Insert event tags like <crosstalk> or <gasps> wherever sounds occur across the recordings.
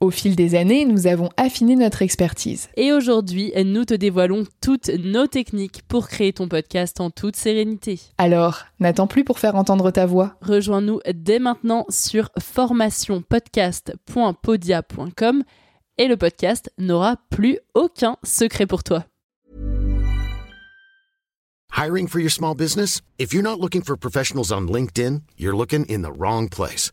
Au fil des années, nous avons affiné notre expertise. Et aujourd'hui, nous te dévoilons toutes nos techniques pour créer ton podcast en toute sérénité. Alors, n'attends plus pour faire entendre ta voix. Rejoins-nous dès maintenant sur formationpodcast.podia.com et le podcast n'aura plus aucun secret pour toi. Hiring for your small business? If you're not looking for professionals on LinkedIn, you're looking in the wrong place.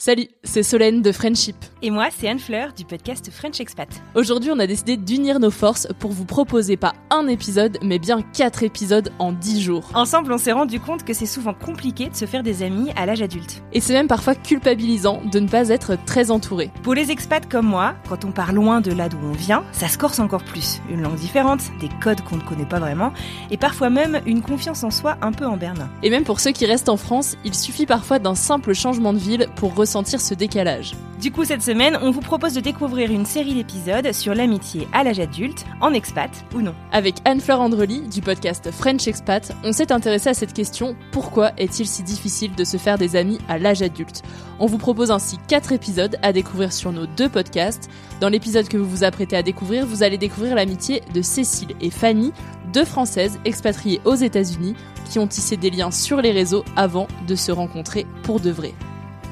Salut, c'est Solène de Friendship. Et moi, c'est Anne Fleur du podcast French Expat. Aujourd'hui, on a décidé d'unir nos forces pour vous proposer pas un épisode, mais bien quatre épisodes en 10 jours. Ensemble, on s'est rendu compte que c'est souvent compliqué de se faire des amis à l'âge adulte. Et c'est même parfois culpabilisant de ne pas être très entouré. Pour les expats comme moi, quand on part loin de là d'où on vient, ça se corse encore plus. Une langue différente, des codes qu'on ne connaît pas vraiment, et parfois même une confiance en soi un peu en berne. Et même pour ceux qui restent en France, il suffit parfois d'un simple changement de ville pour ressentir ce décalage. Du coup, cette semaine, on vous propose de découvrir une série d'épisodes sur l'amitié à l'âge adulte, en expat ou non. Avec Anne-Fleur Andrely du podcast French Expat, on s'est intéressé à cette question pourquoi est-il si difficile de se faire des amis à l'âge adulte? On vous propose ainsi quatre épisodes à découvrir sur nos deux podcasts. Dans l'épisode que vous vous apprêtez à découvrir, vous allez découvrir l'amitié de Cécile et Fanny, deux Françaises expatriées aux États-Unis qui ont tissé des liens sur les réseaux avant de se rencontrer pour de vrai.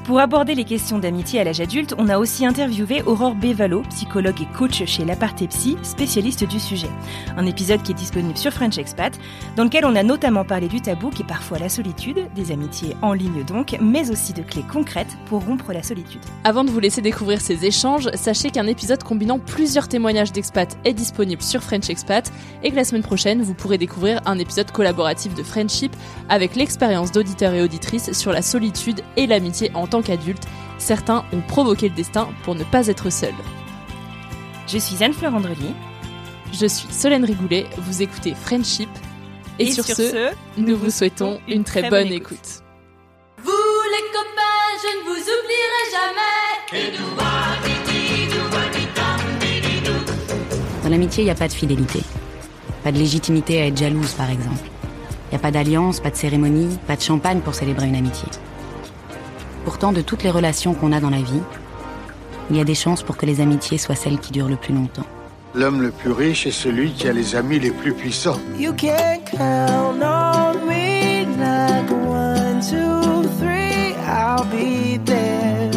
Pour aborder les questions d'amitié à l'âge adulte, on a aussi interviewé Aurore Bévalo, psychologue et coach chez Psy, spécialiste du sujet. Un épisode qui est disponible sur French Expat, dans lequel on a notamment parlé du tabou qui est parfois la solitude, des amitiés en ligne donc, mais aussi de clés concrètes pour rompre la solitude. Avant de vous laisser découvrir ces échanges, sachez qu'un épisode combinant plusieurs témoignages d'expats est disponible sur French Expat et que la semaine prochaine, vous pourrez découvrir un épisode collaboratif de Friendship avec l'expérience d'auditeurs et auditrices sur la solitude et l'amitié en tant qu'adultes. Certains ont provoqué le destin pour ne pas être seuls. Je suis Anne-Fleur Andrely. Je suis Solène Rigoulet, vous écoutez Friendship. Et, sur, ce, nous vous souhaitons une très, bonne écoute. Vous les copains, je ne vous oublierai jamais. Dans l'amitié, il n'y a pas de fidélité. Pas de légitimité à être jalouse, par exemple. Il n'y a pas d'alliance, pas de cérémonie, pas de champagne pour célébrer une amitié. Pourtant, de toutes les relations qu'on a dans la vie, il y a des chances pour que les amitiés soient celles qui durent le plus longtemps. L'homme le plus riche est celui qui a les amis les plus puissants. You can count on me one, two, three, I'll be there.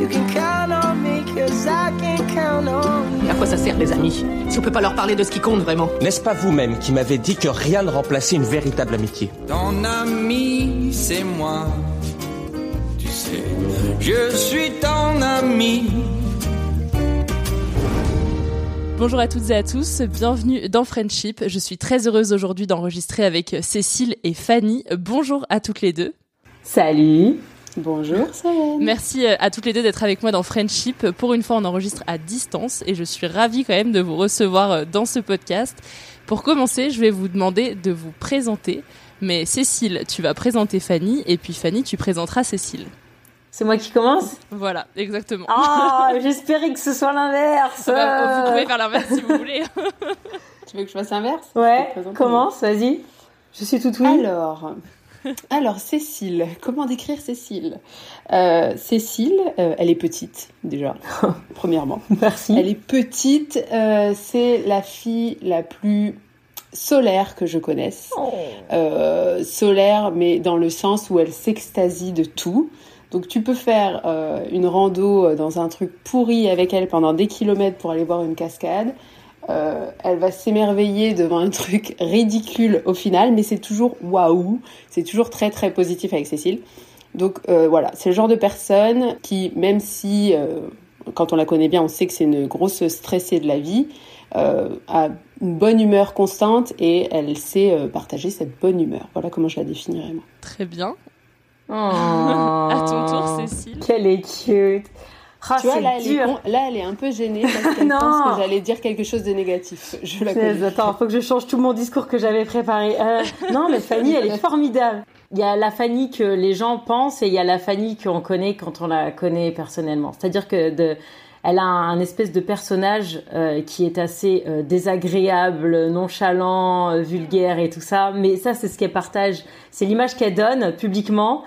You can count on me I can count on. À quoi ça sert les amis Si on peut pas leur parler de ce qui compte vraiment? N'est-ce pas vous-même qui m'avez dit que rien ne remplaçait une véritable amitié? Ton ami, c'est moi. Je suis ton ami. Bonjour à toutes et à tous, bienvenue dans Friendship. Je suis très heureuse aujourd'hui d'enregistrer avec Cécile et Fanny. Bonjour à toutes les deux. Salut. Bonjour Merci euh, à toutes les deux d'être avec moi dans Friendship. Pour une fois, on enregistre à distance et je suis ravie quand même de vous recevoir euh, dans ce podcast. Pour commencer, je vais vous demander de vous présenter. Mais Cécile, tu vas présenter Fanny et puis Fanny, tu présenteras Cécile. C'est moi qui commence Voilà, exactement. Ah, j'espérais que ce soit l'inverse. Bah, vous pouvez faire l'inverse si vous voulez. <laughs> tu veux que je fasse l'inverse Ouais, commence, vas-y. Je suis tout oui. Alors, alors Cécile, comment décrire Cécile? Euh, Cécile, euh, elle est petite déjà, <laughs> premièrement. Merci. Elle est petite, euh, c'est la fille la plus solaire que je connaisse. Oh. Euh, solaire, mais dans le sens où elle s'extasie de tout. Donc tu peux faire euh, une rando euh, dans un truc pourri avec elle pendant des kilomètres pour aller voir une cascade. Euh, elle va s'émerveiller devant un truc <laughs> ridicule au final, mais c'est toujours waouh, c'est toujours très très positif avec Cécile. Donc voilà, c'est le genre de personne qui, même si quand on la connaît bien, on sait que c'est une grosse stressée de la vie, a une bonne humeur constante et elle sait partager cette bonne humeur. Voilà comment je la définirais moi. Très bien. Oh. <laughs> à ton tour, Cécile. Quelle est cute. Ah, tu vois, là elle, est, là, elle est un peu gênée parce qu'elle <laughs> pense que j'allais dire quelque chose de négatif. Je la connais. Attends, faut que je change tout mon discours que j'avais préparé. Euh, <laughs> non, mais Fanny, elle est formidable. Il y a la Fanny que les gens pensent et il y a la Fanny qu'on connaît quand on la connaît personnellement. C'est-à-dire que de, elle a un, espèce de personnage euh, qui est assez euh, désagréable, nonchalant, euh, vulgaire et tout ça. Mais ça, c'est ce qu'elle partage. C'est l'image qu'elle donne publiquement.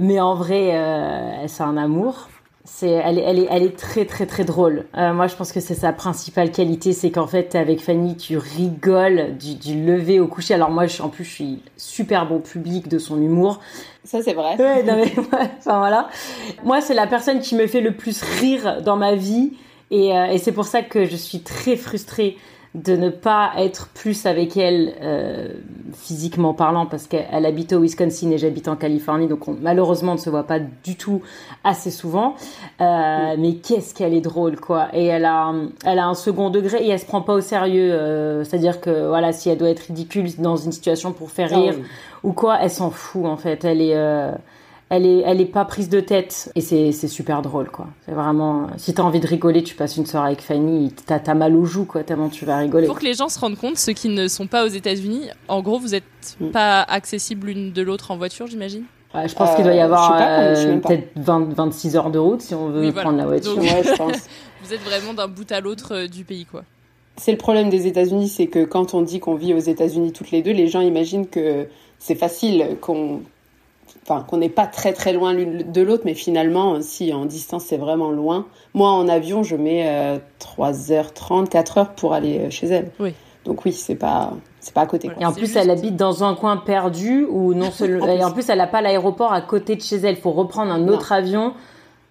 Mais en vrai, euh, c'est un amour. C'est, elle est, elle est, elle est très, très, très drôle. Euh, moi, je pense que c'est sa principale qualité, c'est qu'en fait, avec Fanny, tu rigoles du, du lever au coucher. Alors moi, je, en plus, je suis super bon public de son humour. Ça c'est vrai. Ouais, non, mais, <laughs> ouais, enfin voilà. Moi, c'est la personne qui me fait le plus rire dans ma vie. Et, euh, et c'est pour ça que je suis très frustrée de ne pas être plus avec elle euh, physiquement parlant parce qu'elle elle habite au Wisconsin et j'habite en Californie donc on, malheureusement on ne se voit pas du tout assez souvent. Euh, mais qu'est-ce qu'elle est drôle quoi. Et elle a elle a un second degré et elle se prend pas au sérieux euh, c'est à dire que voilà si elle doit être ridicule dans une situation pour faire rire oui. ou quoi elle s'en fout en fait. Elle est euh, elle est, elle est pas prise de tête et c'est, c'est super drôle quoi. C'est vraiment, si t'as envie de rigoler, tu passes une soirée avec Fanny, t'as, t'as mal aux joues quoi, tellement tu vas rigoler. Pour que les gens se rendent compte, ceux qui ne sont pas aux États-Unis, en gros, vous êtes Mm. pas accessibles l'une de l'autre en voiture, j'imagine? Ouais, je pense qu'il doit y Euh, avoir euh, peut-être 20, 26 heures de route si on veut Oui, voilà. prendre la voiture. Donc- Ouais, je <laughs> pense. Vous êtes vraiment d'un bout à l'autre euh, du pays, quoi. C'est le problème des États-Unis, c'est que quand on dit qu'on vit aux États-Unis toutes les deux, les gens imaginent que c'est facile, qu'on enfin qu'on n'est pas très très loin l'une de l'autre, mais finalement, si en distance c'est vraiment loin. Moi, en avion, je mets euh, 3h30, 4h pour aller euh, chez elle. Oui. Donc oui, c'est pas c'est pas à côté. Quoi. Et en plus, juste- elle habite dans un coin perdu où non seulement, <laughs> et en plus, elle a pas l'aéroport à côté de chez elle. Il faut reprendre un autre avion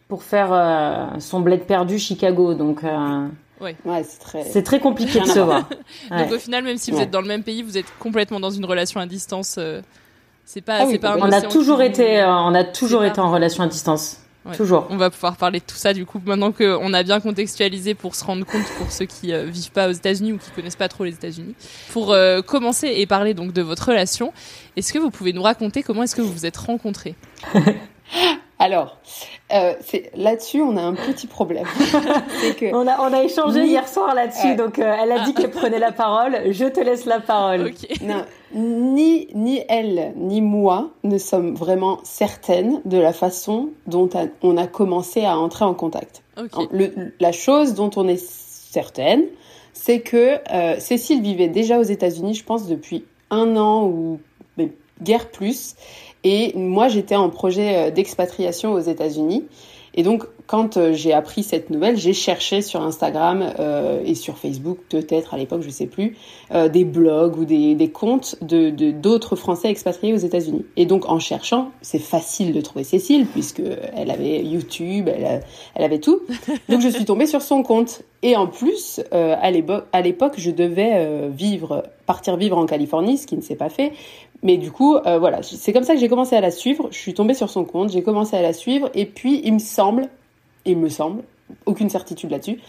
pour faire euh, son bled perdu Chicago. Donc, euh, Ouais, c'est très. c'est très compliqué de se voir. voir. <laughs> Donc Ouais. au final, même si vous Ouais. êtes dans le même pays, vous êtes complètement dans une relation à distance. euh, c'est pas, Ah oui, On a toujours été, on a toujours été en relation à distance. Ouais. Toujours. On va pouvoir parler de tout ça du coup maintenant qu'on a bien contextualisé pour se rendre compte pour ceux qui euh, vivent pas aux États-Unis ou qui connaissent pas trop les États-Unis. Pour euh, commencer et parler donc de votre relation, est-ce que vous pouvez nous raconter comment est-ce que vous vous êtes rencontrés? <laughs> Alors, euh, c'est là-dessus, on a un petit problème. <laughs> que On a, on a échangé Ni- hier soir là-dessus, Ouais. donc euh, elle a dit qu'elle prenait la parole. Je te laisse la parole. Non, ni, ni elle, ni moi ne sommes vraiment certaines de la façon dont a- on a commencé à entrer en contact. Le- la chose dont on est certaine, c'est que euh, Cécile vivait déjà aux États-Unis, je pense, depuis un an ou mais, guère plus. Et moi, j'étais en projet euh, d'expatriation aux États-Unis. Et donc, quand euh, j'ai appris cette nouvelle, j'ai cherché sur Instagram euh, et sur Facebook, peut-être à l'époque, je sais plus, euh, des blogs ou des, comptes d'autres Français expatriés aux États-Unis. Et donc en cherchant, c'est facile de trouver Cécile puisque elle avait YouTube, elle, avait tout. Donc je suis tombée sur son compte. Et en plus, à l'époque, je devais vivre, partir vivre en Californie, ce qui ne s'est pas fait. Mais du coup, voilà, c'est comme ça que j'ai commencé à la suivre. Je suis tombée sur son compte, j'ai commencé à la suivre, et puis il me semble, il me semble, aucune certitude là-dessus,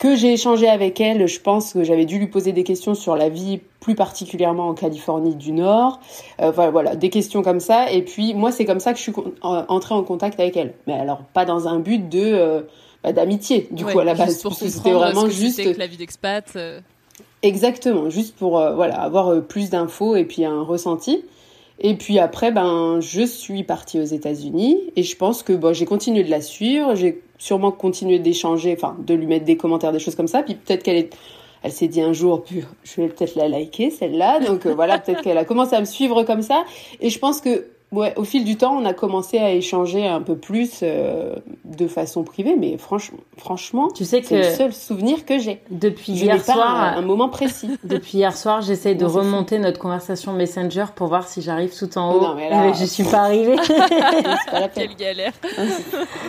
que j'ai échangé avec elle. Je pense que j'avais dû lui poser des questions sur la vie, plus particulièrement en Californie du Nord. Euh, voilà, voilà, des questions comme ça. Et puis moi, c'est comme ça que je suis entrée en contact avec elle. Mais alors, pas dans un but de euh, bah, d'amitié, du coup à la base, parce que c'était vraiment juste que la vie d'expat. Euh. Exactement, juste pour voilà avoir plus d'infos et puis un ressenti. Et puis après, ben, je suis partie aux États-Unis et je pense que bon, j'ai continué de la suivre, j'ai sûrement continué d'échanger, enfin, de lui mettre des commentaires, des choses comme ça. Puis peut-être qu'elle est, elle s'est dit un jour, je vais peut-être la liker celle-là. Donc euh, voilà, peut-être qu'elle a commencé à me suivre comme ça. Et je pense que Ouais, au fil du temps, on a commencé à échanger un peu plus euh, de façon privée, mais franchement, franchement, tu sais que c'est le seul souvenir que j'ai. Depuis hier soir, un, un, moment précis. <laughs> Depuis hier soir, j'essaie de remonter notre conversation Messenger pour voir si j'arrive tout en haut. Non, mais là, je suis pas arrivée. <laughs> pas la Quelle galère.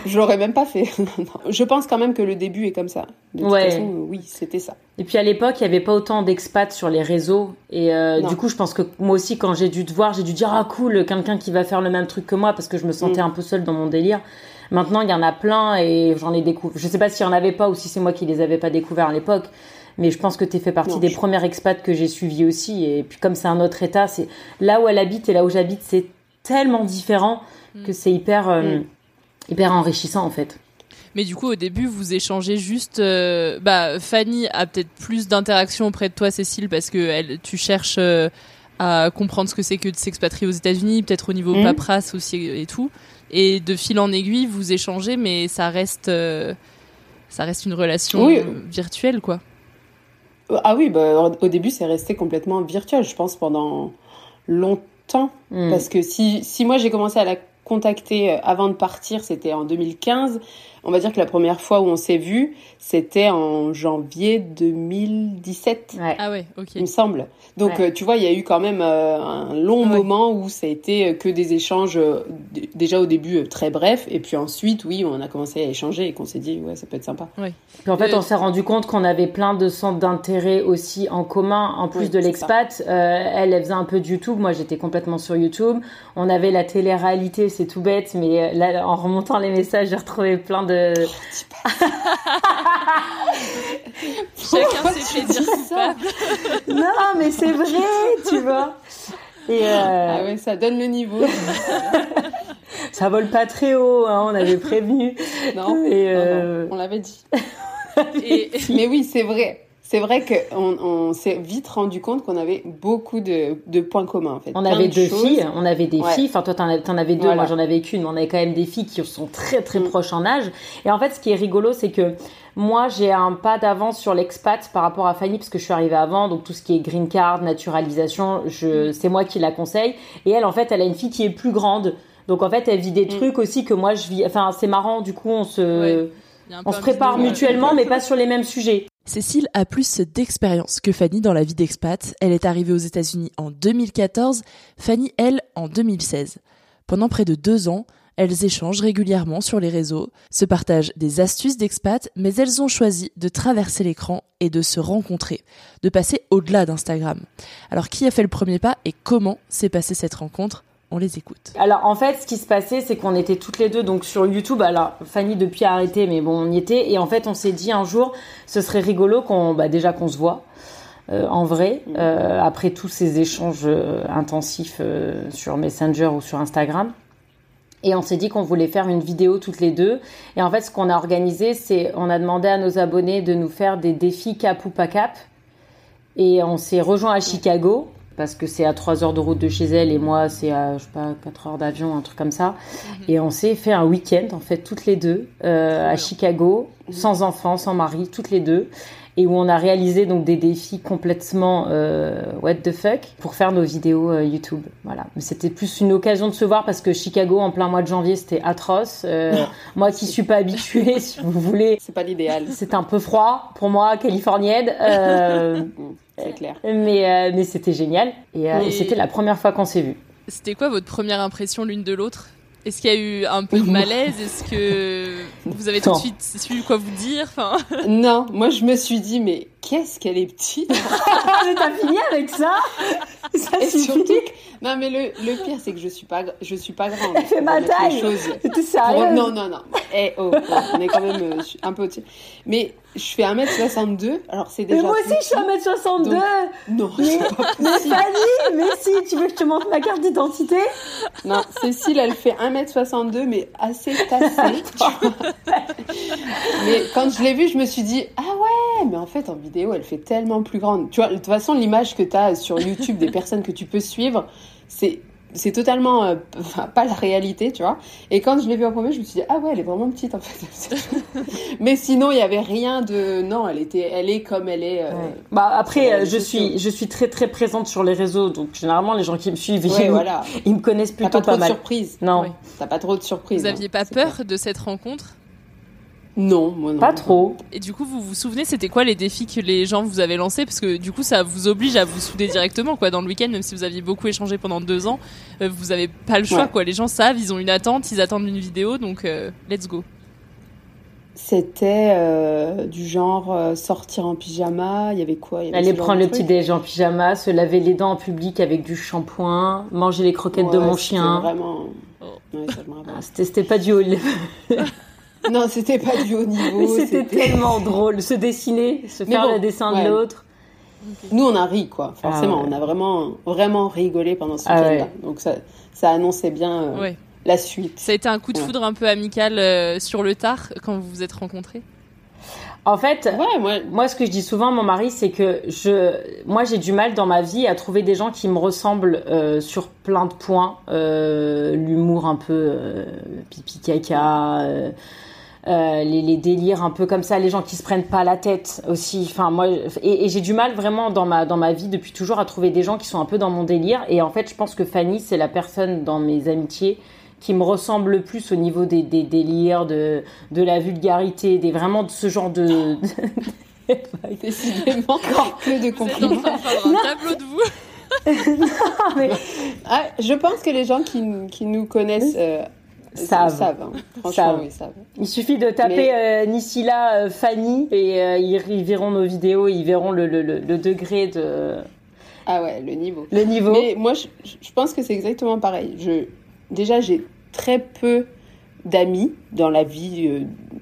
je l'aurais même pas fait. <laughs> je pense quand même que le début est comme ça. De toute façon, oui, c'était ça. Et puis à l'époque, il y avait pas autant d'expats sur les réseaux, et euh, du coup, je pense que moi aussi, quand j'ai dû te voir, j'ai dû dire ah cool, quelqu'un qui va faire le même truc que moi parce que je me sentais mm. un peu seule dans mon délire. Maintenant, il y en a plein et j'en ai découvert. Je sais pas s'il y en avait pas ou si c'est moi qui les avais pas découverts à l'époque. Mais je pense que tu fait partie des premières expats que j'ai suivies aussi. Et puis comme c'est un autre état, c'est là où elle habite et là où j'habite, c'est tellement différent mm. que c'est hyper, euh, mm. hyper enrichissant en fait. Mais du coup, au début, vous échangez juste. Euh, bah, Fanny a peut-être plus d'interaction auprès de toi, Cécile, parce que elle, tu cherches euh, à comprendre ce que c'est que de s'expatrier aux États-Unis, peut-être au niveau mmh. paperasse aussi et tout. Et de fil en aiguille, vous échangez, mais ça reste, euh, ça reste une relation virtuelle, quoi. Ah oui, bah, au début, c'est resté complètement virtuel, je pense, pendant longtemps. Mmh. Parce que si, si moi j'ai commencé à la contacter avant de partir, c'était en 2015 on va dire que la première fois où on s'est vu, c'était en janvier 2017. Ah ouais, ok. Il me semble. Donc, euh, tu vois, il y a eu quand même euh, un long moment où ça a été euh, que des échanges, déjà au début très brefs, et puis ensuite, oui, on a commencé à échanger et qu'on s'est dit, ouais, ça peut être sympa. Oui. Puis en fait, on s'est rendu compte qu'on avait plein de centres d'intérêt aussi en commun, en plus de l'expat. elle, elle faisait un peu de YouTube, moi j'étais complètement sur YouTube. On avait la télé-réalité, c'est tout bête, mais là, en remontant les messages, j'ai retrouvé plein de. <laughs> Chacun ses plaisirs ça. non, mais c'est vrai, tu vois. Et euh... Ah ouais, ça donne le niveau. <laughs> ça vole pas très haut, hein, on avait prévenu. Non, Et euh... on l'avait dit. <laughs> Et... Mais oui, c'est vrai c'est vrai qu'on on, s'est vite rendu compte qu'on avait beaucoup de, de, points communs en fait. On avait deux filles, on avait des filles. Enfin toi t'en, en avais deux, moi j'en avais qu'une, mais on avait quand même des filles qui sont très très mm. proches en âge. Et en fait, ce qui est rigolo, c'est que moi j'ai un pas d'avance sur l'expat par rapport à Fanny parce que je suis arrivée avant, donc tout ce qui est green card, naturalisation, je, mm. c'est moi qui la conseille. Et elle, en fait, elle a une fille qui est plus grande. Donc en fait, elle vit des mm. trucs aussi que moi je vis. Enfin, c'est marrant. Du coup, on se, on se prépare mutuellement, mais pas sur les mêmes sujets. Cécile a plus d'expérience que Fanny dans la vie d'expat. Elle est arrivée aux États-Unis en 2014, Fanny, elle, en 2016. Pendant près de deux ans, elles échangent régulièrement sur les réseaux, se partagent des astuces d'expat, mais elles ont choisi de traverser l'écran et de se rencontrer, de passer au-delà d'Instagram. Alors qui a fait le premier pas et comment s'est passée cette rencontre? On les écoute. Alors en fait, ce qui se passait, c'est qu'on était toutes les deux donc sur YouTube. Alors Fanny depuis a arrêté, mais bon, on y était. Et en fait, on s'est dit un jour, ce serait rigolo qu'on, bah, déjà qu'on se voit. Euh, en vrai, euh, après tous ces échanges euh, intensifs sur Messenger ou sur Instagram. Et on s'est dit qu'on voulait faire une vidéo toutes les deux. Et en fait, ce qu'on a organisé, c'est on a demandé à nos abonnés de nous faire des défis cap ou pas cap. Et on s'est rejoint à Chicago parce que c'est à 3 heures de route de chez elle et moi c'est à je sais pas 4 heures d'avion un truc comme ça. Mhm. et on s'est fait un week-end en fait toutes les deux euh, à Chicago sans enfants, sans mari, toutes les deux et où on a réalisé donc des défis complètement euh, what the fuck pour faire nos vidéos euh, YouTube. Voilà. C'était plus une occasion de se voir parce que Chicago en plein mois de janvier c'était atroce. Euh, moi qui suis pas habituée, si vous voulez. C'est pas l'idéal. C'est un peu froid pour moi, californienne. Euh, <laughs> C'est clair. mais euh, mais c'était génial et, euh, et c'était la première fois qu'on s'est vus. C'était quoi votre première impression l'une de l'autre? Est-ce qu'il y a eu un peu de <laughs> malaise? Est-ce que vous avez tout de suite su quoi vous dire? Enfin... Non, moi je me suis dit, mais qu'est-ce qu'elle est petite <laughs> t'as fini avec ça Ça Et suffit. surtout Non, mais le, le pire, c'est que je suis pas, je suis pas grande. Elle fait ma taille. T'es sérieuse Non, non, non. Eh, oh, oh, on est quand même euh, un peu au-dessus. Mais je fais 1m62, alors c'est déjà. Mais moi aussi je suis petit. 1m62 Donc- Non, Mais, mais. Fanny, mais si, tu veux que je te montre ma carte d'identité? Non, Cécile, elle fait 1m62, mais assez tassée. mais quand je l'ai vue, je me suis dit, ah ouais, mais en fait, en vidéo, elle fait tellement plus grande. Tu vois, de toute façon, l'image que tu as sur YouTube des personnes que tu peux suivre, c'est. C'est totalement euh, pas la réalité, tu vois. Et quand je l'ai vue en premier, je me suis dit ah ouais, elle est vraiment petite en fait. <laughs> Mais sinon, il y avait rien de non, elle était, elle est comme elle est. euh, Bah après, euh, je suis, je suis très très présente sur les réseaux, donc généralement les gens qui me suivent, Ouais, ils, voilà. ils me connaissent plutôt pas pas, trop de mal. surprises. Non, Ouais. T'as pas trop de surprises. Vous hein. aviez pas peur clair. de cette rencontre? Non, moi non. pas trop. Et du coup, vous vous souvenez, c'était quoi les défis que les gens vous avaient lancés? Parce que du coup, ça vous oblige à vous souder directement, quoi. Dans le week-end, même si vous aviez beaucoup échangé pendant deux ans, euh, vous avez pas le choix, Ouais. quoi. Les gens savent, ils ont une attente, ils attendent une vidéo, donc euh, let's go. C'était euh, du genre euh, sortir en pyjama. Il y avait quoi? Il y avait Aller prendre le petit déj en pyjama, se laver les dents en public avec du shampoing, manger les croquettes de mon c'était chien. Vraiment. Oh. Ouais. Ah, C'était c'était pas du haut. <laughs> non, c'était pas du haut niveau. C'était tellement drôle. Se dessiner, se Mais faire bon, le dessin ouais. de l'autre. Nous, on a ri, quoi. Forcément, Ah ouais. on a vraiment, vraiment rigolé pendant ce Ah week-end-là. ouais. Donc ça, ça annonçait bien euh, Ouais. la suite. Ça a été un coup de Ouais. foudre un peu amical euh, sur le tard quand vous vous êtes rencontrés? En fait, Ouais, moi, Moi, ce que je dis souvent à mon mari, c'est que je, moi, j'ai du mal dans ma vie à trouver des gens qui me ressemblent euh, sur plein de points. Euh, L'humour un peu euh, pipi caca, euh, les, les délires un peu comme ça, les gens qui se prennent pas la tête aussi. Enfin, moi, et, et j'ai du mal vraiment dans ma dans ma vie depuis toujours à trouver des gens qui sont un peu dans mon délire. Et en fait, je pense que Fanny, c'est la personne dans mes amitiés qui me ressemble le plus au niveau des, des délires, de, de la vulgarité, des vraiment de ce genre de, <laughs> décidément, que de Vous êtes en compliments. un tableau de vous <laughs> Ah, je pense que les gens qui, qui nous connaissent euh, Savent. hein. Franchement, Savent. ils savent. Il suffit de taper euh, Nisila euh, Fanny et euh, ils, ils verront nos vidéos, ils verront le, le, le, le degré de Ah ouais, le niveau. le niveau. Mais moi, je, je pense que c'est exactement pareil. Je, déjà, j'ai très peu d'amis dans la vie euh,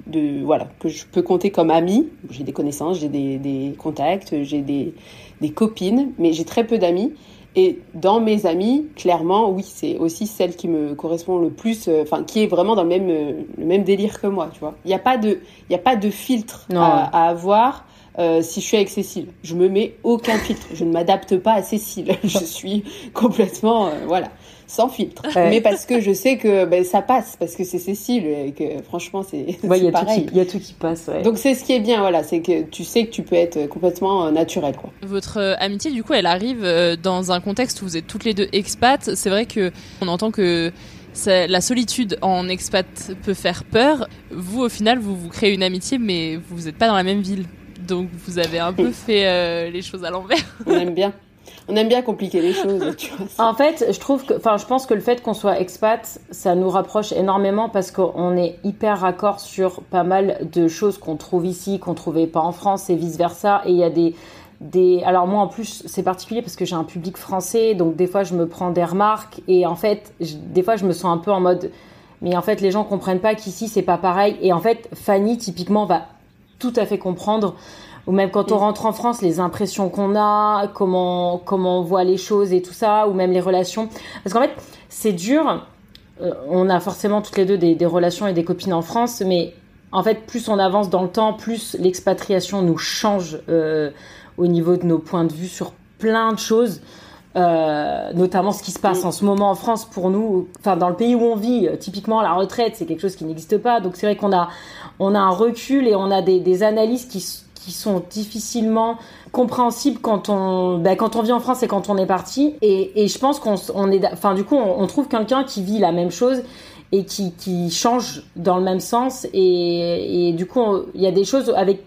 de voilà que je peux compter comme amis. J'ai des connaissances, j'ai des, des contacts, j'ai des, des copines, mais j'ai très peu d'amis. Et dans mes amis, clairement, oui, c'est aussi celle qui me correspond le plus, euh, enfin, qui est vraiment dans le même, euh, le même délire que moi, tu vois. Il n'y a pas de, y a pas de filtre à, à avoir euh, si je suis avec Cécile. Je me mets aucun filtre. Je ne m'adapte pas à Cécile. <laughs> je suis complètement, voilà, sans filtre. Ouais. Mais parce que je sais que ben, ça passe, parce que c'est Cécile et que franchement, c'est Ouais, il y, c'est a tout pareil. qui- il y a tout qui passe. Ouais. Donc c'est ce qui est bien, voilà, c'est que tu sais que tu peux être complètement euh, naturel, quoi. Votre euh, amitié, du coup, elle arrive euh, dans un contexte où vous êtes toutes les deux expats. C'est vrai que on entend que la solitude en expat peut faire peur. Vous, au final, vous vous créez une amitié, mais vous n'êtes pas dans la même ville. Donc, vous avez un peu <laughs> fait euh, les choses à l'envers. On aime bien. On aime bien compliquer les choses. En fait, je trouve que, enfin, je pense que le fait qu'on soit expat, ça nous rapproche énormément parce qu'on est hyper raccord sur pas mal de choses qu'on trouve ici, qu'on trouvait pas en France et vice versa. Et il y a des, des, alors moi en plus c'est particulier parce que j'ai un public français, donc des fois je me prends des remarques et en fait, des fois je me sens un peu en mode, mais en fait les gens comprennent pas qu'ici c'est pas pareil. Et en fait, Fanny typiquement va tout à fait comprendre ou même quand on rentre en France, les impressions qu'on a, comment comment on voit les choses et tout ça, ou même les relations. Parce qu'en fait, c'est dur. Euh, on a forcément toutes les deux des, des relations et des copines en France, mais en fait, plus on avance dans le temps, plus l'expatriation nous change euh, au niveau de nos points de vue sur plein de choses. Euh, notamment ce qui se passe en ce moment en France pour nous, enfin dans le pays où on vit, typiquement la retraite, c'est quelque chose qui n'existe pas. Donc c'est vrai qu'on a, on a un recul et on a des, des analyses qui, qui sont difficilement compréhensibles quand on, ben, quand on vit en France et quand on est parti. Et, je pense qu'on on est, enfin du coup, on, on trouve quelqu'un qui vit la même chose et qui, qui change dans le même sens. Et, et du coup, il y a des choses avec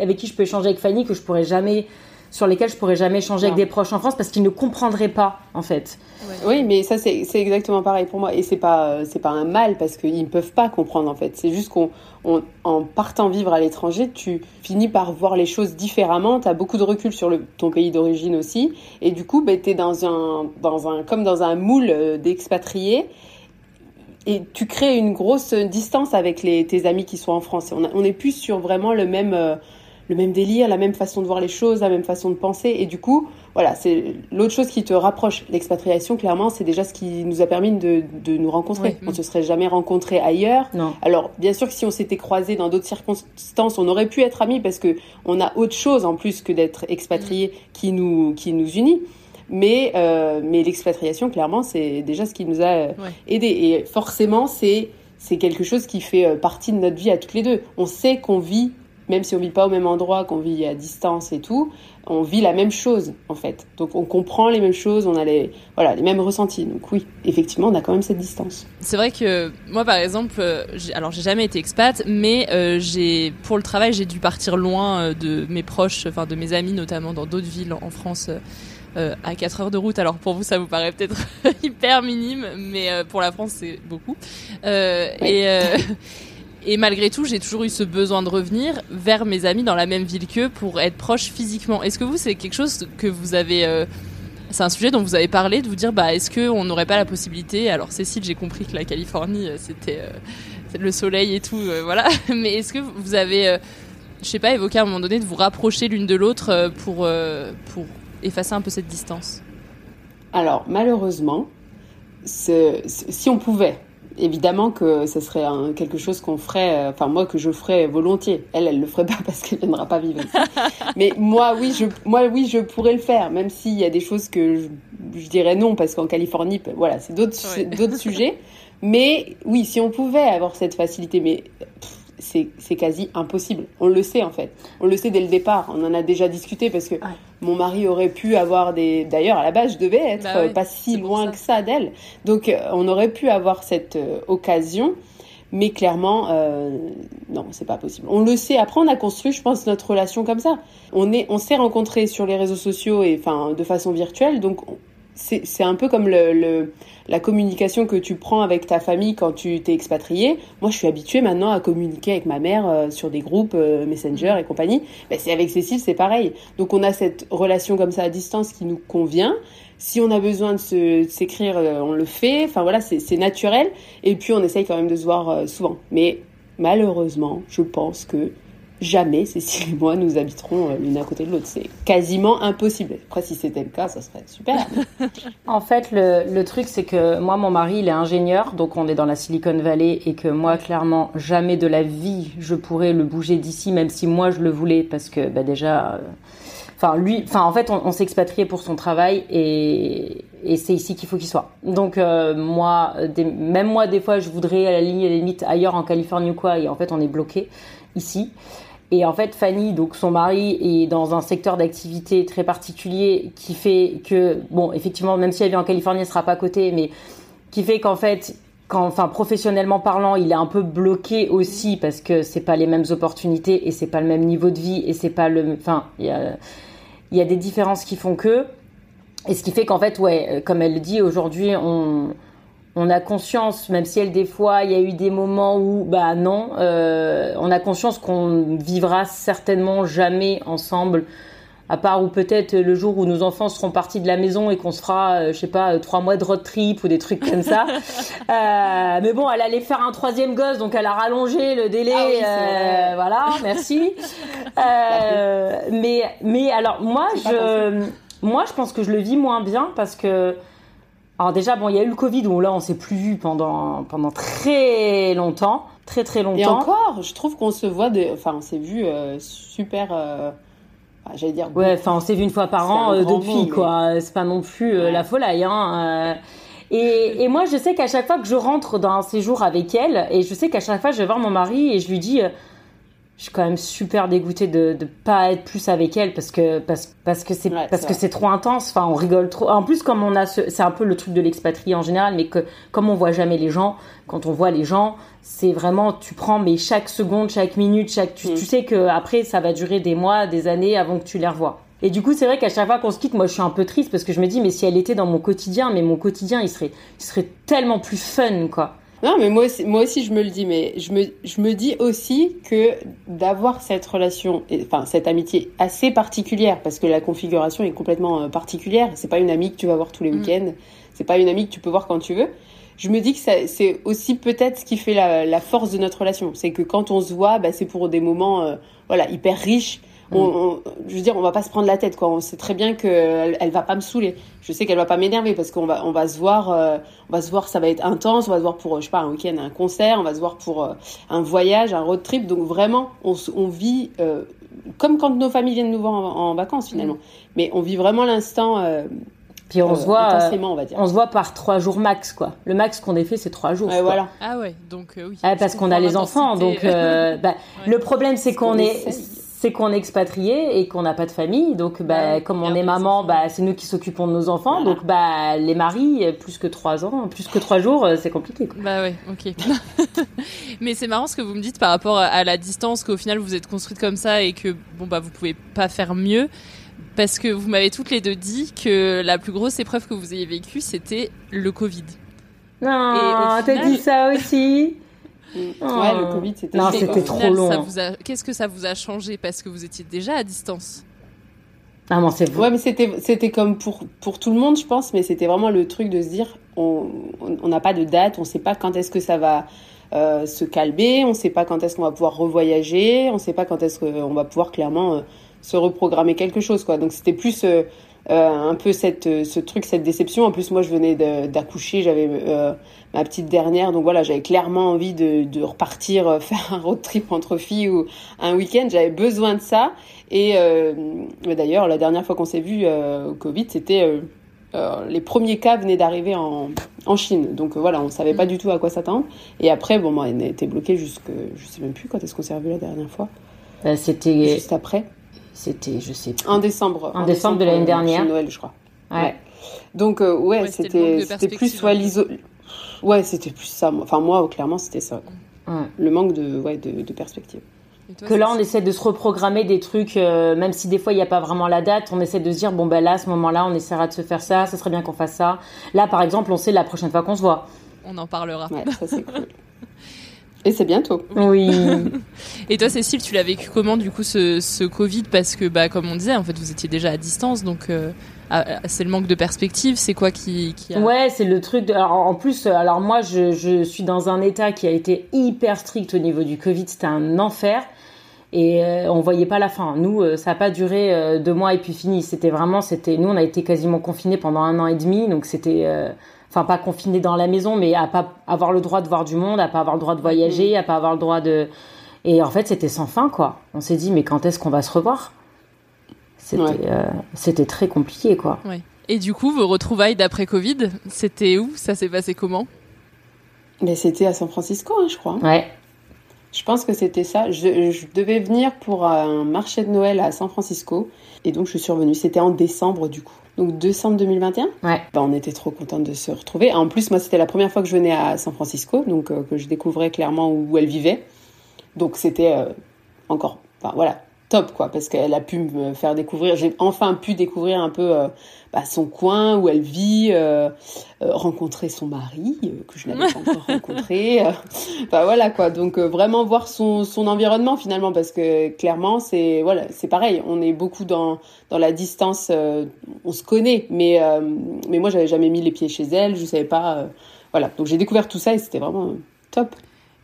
avec qui je peux échanger avec Fanny que je pourrais jamais sur lesquels je pourrais jamais échanger avec des proches en France parce qu'ils ne comprendraient pas en fait. Oui, mais ça c'est exactement pareil pour moi et c'est pas c'est pas un mal parce qu'ils ne peuvent pas comprendre en fait. C'est juste qu'en en partant vivre à l'étranger, tu finis par voir les choses différemment. Tu as beaucoup de recul sur le, ton pays d'origine aussi et du coup, ben, tu es dans un dans un comme dans un moule euh, d'expatriés et tu crées une grosse distance avec les, tes amis qui sont en France. On, on est plus sur vraiment le même euh, le même délire, la même façon de voir les choses, la même façon de penser. Et du coup, voilà, c'est l'autre chose qui te rapproche. L'expatriation, clairement, c'est déjà ce qui nous a permis de, de nous rencontrer. On ne se serait jamais rencontrés ailleurs. Non. Alors, bien sûr que si on s'était croisés dans d'autres circonstances, on aurait pu être amis parce que on a autre chose en plus que d'être expatrié mm. qui nous qui nous unit. Mais euh, mais l'expatriation, clairement, c'est déjà ce qui nous a euh, aidés. Et forcément, c'est c'est quelque chose qui fait euh, partie de notre vie à toutes les deux. On sait qu'on vit même si on vit pas au même endroit, qu'on vit à distance et tout, on vit la même chose en fait. Donc on comprend les mêmes choses, on a les voilà les mêmes ressentis. Donc oui, effectivement, on a quand même cette distance. C'est vrai que moi par exemple, euh, alors j'ai jamais été expat, mais euh, j'ai pour le travail j'ai dû partir loin euh, de mes proches, enfin de mes amis notamment dans d'autres villes en France. à 4 heures de route. Alors pour vous, ça vous paraît peut-être <laughs> hyper minime, mais pour la France, c'est beaucoup. Et <laughs> et malgré tout, j'ai toujours eu ce besoin de revenir vers mes amis dans la même ville qu'eux pour être proche physiquement. Est-ce que vous, c'est quelque chose que vous avez... Euh, c'est un sujet dont vous avez parlé, de vous dire, bah, est-ce qu'on n'aurait pas la possibilité Alors Cécile, j'ai compris que la Californie, euh, c'était euh, le soleil et tout, voilà. <laughs> Mais est-ce que vous avez, je sais pas, évoqué à un moment donné de vous rapprocher l'une de l'autre pour, pour effacer un peu cette distance? Alors malheureusement, si on pouvait, évidemment que ce serait quelque chose qu'on ferait, euh, enfin moi que je ferais volontiers. Elle, elle le ferait pas <laughs> parce qu'elle viendra pas vivre ici. Mais moi, oui, je, moi, oui, je pourrais le faire, même s'il y a des choses que je, dirais non parce qu'en Californie, voilà, c'est d'autres, d'autres sujets. Mais oui, si on pouvait avoir cette facilité, mais c'est quasi impossible. On le sait en fait. On le sait dès le départ. On en a déjà discuté parce que mon mari aurait pu avoir des. D'ailleurs, à la base, je devais être bah pas si loin que ça d'elle. Donc, euh, on aurait pu avoir cette euh, occasion. Mais clairement, euh, non, c'est pas possible. On le sait. Après, on a construit, je pense, notre relation comme ça. On est, on s'est rencontrés sur les réseaux sociaux et enfin de façon virtuelle. Donc, c'est un peu comme la communication que tu prends avec ta famille quand tu t'es expatrié. Moi, je suis habituée maintenant à communiquer avec ma mère euh, sur des groupes euh, Messenger et compagnie. Ben, c'est avec Cécile, c'est pareil. Donc, on a cette relation comme ça à distance qui nous convient. Si on a besoin de s'écrire, euh, on le fait. Enfin voilà, c'est naturel. Et puis, on essaye quand même de se voir souvent. Mais malheureusement, je pense que jamais Cécile et moi nous habiterons euh, l'une à côté de l'autre. C'est quasiment impossible. Après, si c'était le cas, ça serait super. <laughs> en fait, le, le truc, c'est que moi, mon mari, il est ingénieur, donc on est dans la Silicon Valley, et que moi, clairement, jamais de la vie, je pourrais le bouger d'ici, même si moi, je le voulais, parce que bah, déjà... Euh, enfin, lui, enfin, en fait, on, on s'est pour son travail et, et c'est ici qu'il faut qu'il soit. Donc euh, moi, même moi, des fois, je voudrais à la ligne, à la limite ailleurs en Californie ou quoi, et en fait, on est bloqué ici. Et en fait, Fanny, donc son mari, est dans un secteur d'activité très particulier qui fait que, bon, effectivement, même si elle vit en Californie, elle sera pas à côté, mais qui fait qu'en fait, quand, professionnellement parlant, il est un peu bloqué aussi parce que c'est pas les mêmes opportunités et c'est pas le même niveau de vie et c'est pas le, enfin, il y y a des différences qui font que, et ce qui fait qu'en fait, ouais, comme elle le dit, aujourd'hui, on, on a conscience, même si elle des fois il y a eu des moments où bah non, euh, on a conscience qu'on vivra certainement jamais ensemble, à part ou peut-être le jour où nos enfants seront partis de la maison et qu'on se fera, euh, je sais pas, euh, trois mois de road trip ou des trucs comme ça. <laughs> mais bon, elle allait faire un troisième gosse, donc elle a rallongé le délai. Ah voilà, <laughs> merci. mais mais alors moi je moi je pense que je le vis moins bien parce que alors déjà, bon, il y a eu le Covid où là, on s'est plus vu pendant pendant très longtemps, très très longtemps. Et encore, je trouve qu'on se voit, de... enfin, on s'est vu euh, super. Euh, j'allais dire. Ouais, enfin, on s'est vu une fois par an euh, depuis, quoi. C'est pas non plus la folie, hein. Et, et, moi, je sais qu'à chaque fois que je rentre dans un séjour avec elle, et je sais qu'à chaque fois, je vais voir mon mari et je lui dis, je suis quand même super dégoûtée de ne pas être plus avec elle parce que parce, parce que c'est parce que c'est trop intense. Enfin, on rigole trop. En plus, comme on a, c'est un peu le truc de l'expatrié en général, mais que comme on voit jamais les gens, quand on voit les gens, c'est vraiment tu prends mais chaque seconde, chaque minute, chaque tu, mm. tu sais que après ça va durer des mois, des années avant que tu les revois. Et du coup, c'est vrai qu'à chaque fois qu'on se quitte, moi, je suis un peu triste parce que je me dis, mais si elle était dans mon quotidien, mais mon quotidien, il serait, il serait tellement plus fun, quoi. Non, mais moi aussi, moi aussi, je me le dis, mais je me, je me dis aussi que d'avoir cette relation, enfin, cette amitié assez particulière, parce que la configuration est complètement euh, particulière. C'est pas une amie que tu vas voir tous les mm. week-ends. C'est pas une amie que tu peux voir quand tu veux. Je me dis que c'est aussi peut-être ce qui fait la, la, force de notre relation. C'est que quand on se voit, bah, c'est pour des moments, euh, voilà, hyper riches on, je veux dire, on va pas se prendre la tête, quoi. On sait très bien qu'elle elle va pas me saouler. Je sais qu'elle va pas m'énerver parce qu'on va, on va se voir, euh, on va se voir, ça va être intense. On va se voir pour, je sais pas, un week-end, un concert. On va se voir pour euh, un voyage, un road trip. Donc vraiment, on, on vit euh, comme quand nos familles viennent nous voir en, vacances finalement. Mm. Mais on vit vraiment l'instant. puis on se voit, on va dire. On se voit par trois jours max, quoi. Le max qu'on ait fait, c'est trois jours. voilà. Ah ouais, donc oui. Ah, parce qu'on a les enfants, donc bah, <laughs> le problème c'est qu'on est, c'est qu'on est expatrié et qu'on n'a pas de famille. Donc, bah, comme on est maman, bah, c'est nous qui s'occupons de nos enfants. Donc, bah, les maris, plus que trois ans, plus que trois jours, euh, c'est compliqué. Quoi. Bah ouais, ok. <laughs> Mais c'est marrant ce que vous me dites par rapport à la distance, qu'au final vous êtes construite comme ça et que bon bah vous pouvez pas faire mieux. Parce que vous m'avez toutes les deux dit que la plus grosse épreuve que vous ayez vécue, c'était le Covid. Non, t'as dit ça aussi Mm. Ouais, le Covid, c'était Non, c'était trop long. Qu'est-ce que ça vous a changé parce que vous étiez déjà à distance? Ah bon, c'est Ouais, mais c'était c'était comme pour pour tout le monde, je pense, mais c'était vraiment le truc de se dire on on n'a pas de date, on sait pas quand est-ce que ça va euh, se calmer, on sait pas quand est-ce qu'on va pouvoir revoyager, on sait pas quand est-ce qu'on va pouvoir clairement euh, se reprogrammer quelque chose quoi. Donc c'était plus euh, un peu cette ce truc cette déception. En plus moi je venais d'accoucher, j'avais ma petite dernière. Donc voilà, j'avais clairement envie de, de, repartir euh, <laughs> faire un road trip entre filles ou un week-end. J'avais besoin de ça. Et euh, d'ailleurs, la dernière fois qu'on s'est vu euh, au Covid, c'était euh, les premiers cas venaient d'arriver en, en, Chine. Donc voilà, on savait pas mm. du tout à quoi s'attendre. Et après, bon, moi, elle était bloquée jusque, je sais même plus quand est-ce qu'on s'est revu la dernière fois. c'était juste après. C'était, je sais. En décembre. En, décembre, de l'année dernière. Noël, je crois. Ouais. Donc ouais, c'était c'était plus soit l'iso Ouais, c'était plus ça. Enfin, moi, clairement, c'était ça. Le manque de, ouais, de, perspective. que là, on essaie de se reprogrammer des trucs, euh, même si des fois il n'y a pas vraiment la date, on essaie de se dire bon ben là, à ce moment-là, on essaiera de se faire ça, ça serait bien qu'on fasse ça. Là, par exemple, on sait la prochaine fois qu'on se voit. On en parlera. Ouais, ça c'est cool. <laughs> Et c'est bientôt. Oui. <laughs> Et toi, Cécile, tu l'as vécu comment du coup ce, ce Covid? Parce que, bah, comme on disait, en fait, vous étiez déjà à distance, donc euh, c'est le manque de perspective, c'est quoi qui, qui a... Ouais, c'est le truc. De... en plus, alors moi, je, je, suis dans un état qui a été hyper strict au niveau du Covid. C'était un enfer. Et euh, on voyait pas la fin. Nous, euh, ça a pas duré euh, deux mois et puis fini. C'était vraiment, c'était. Nous, on a été quasiment confinés pendant un an et demi, donc c'était, enfin pas confinés dans la maison, mais à pas avoir le droit de voir du monde, à pas avoir le droit de voyager, à pas avoir le droit de. Et en fait, c'était sans fin, quoi. On s'est dit, mais quand est-ce qu'on va se revoir? Euh, c'était très compliqué, quoi. Et du coup, vos retrouvailles d'après Covid, c'était où? Ça s'est passé comment? Mais c'était à San Francisco, hein, je crois. Ouais. Je pense que c'était ça. Je, devais venir pour un marché de Noël à San Francisco. Et donc, je suis revenue. C'était en décembre, du coup. Donc, décembre 2021. Ouais. Bah, on était trop contents de se retrouver. En plus, moi, c'était la première fois que je venais à San Francisco. Donc, euh, que je découvrais clairement où elle vivait. Donc, c'était euh, encore. Enfin, voilà top quoi parce qu'elle a pu me faire découvrir j'ai enfin pu découvrir un peu euh, bah, son coin où elle vit euh, euh, rencontrer son mari que je n'avais pas encore <laughs> rencontré bah voilà quoi. Donc vraiment voir son, son environnement finalement parce que clairement c'est voilà c'est pareil. On est beaucoup dans dans la distance on se connaît mais mais moi j'avais jamais mis les pieds chez elle je savais pas voilà. Donc j'ai découvert tout ça et c'était vraiment top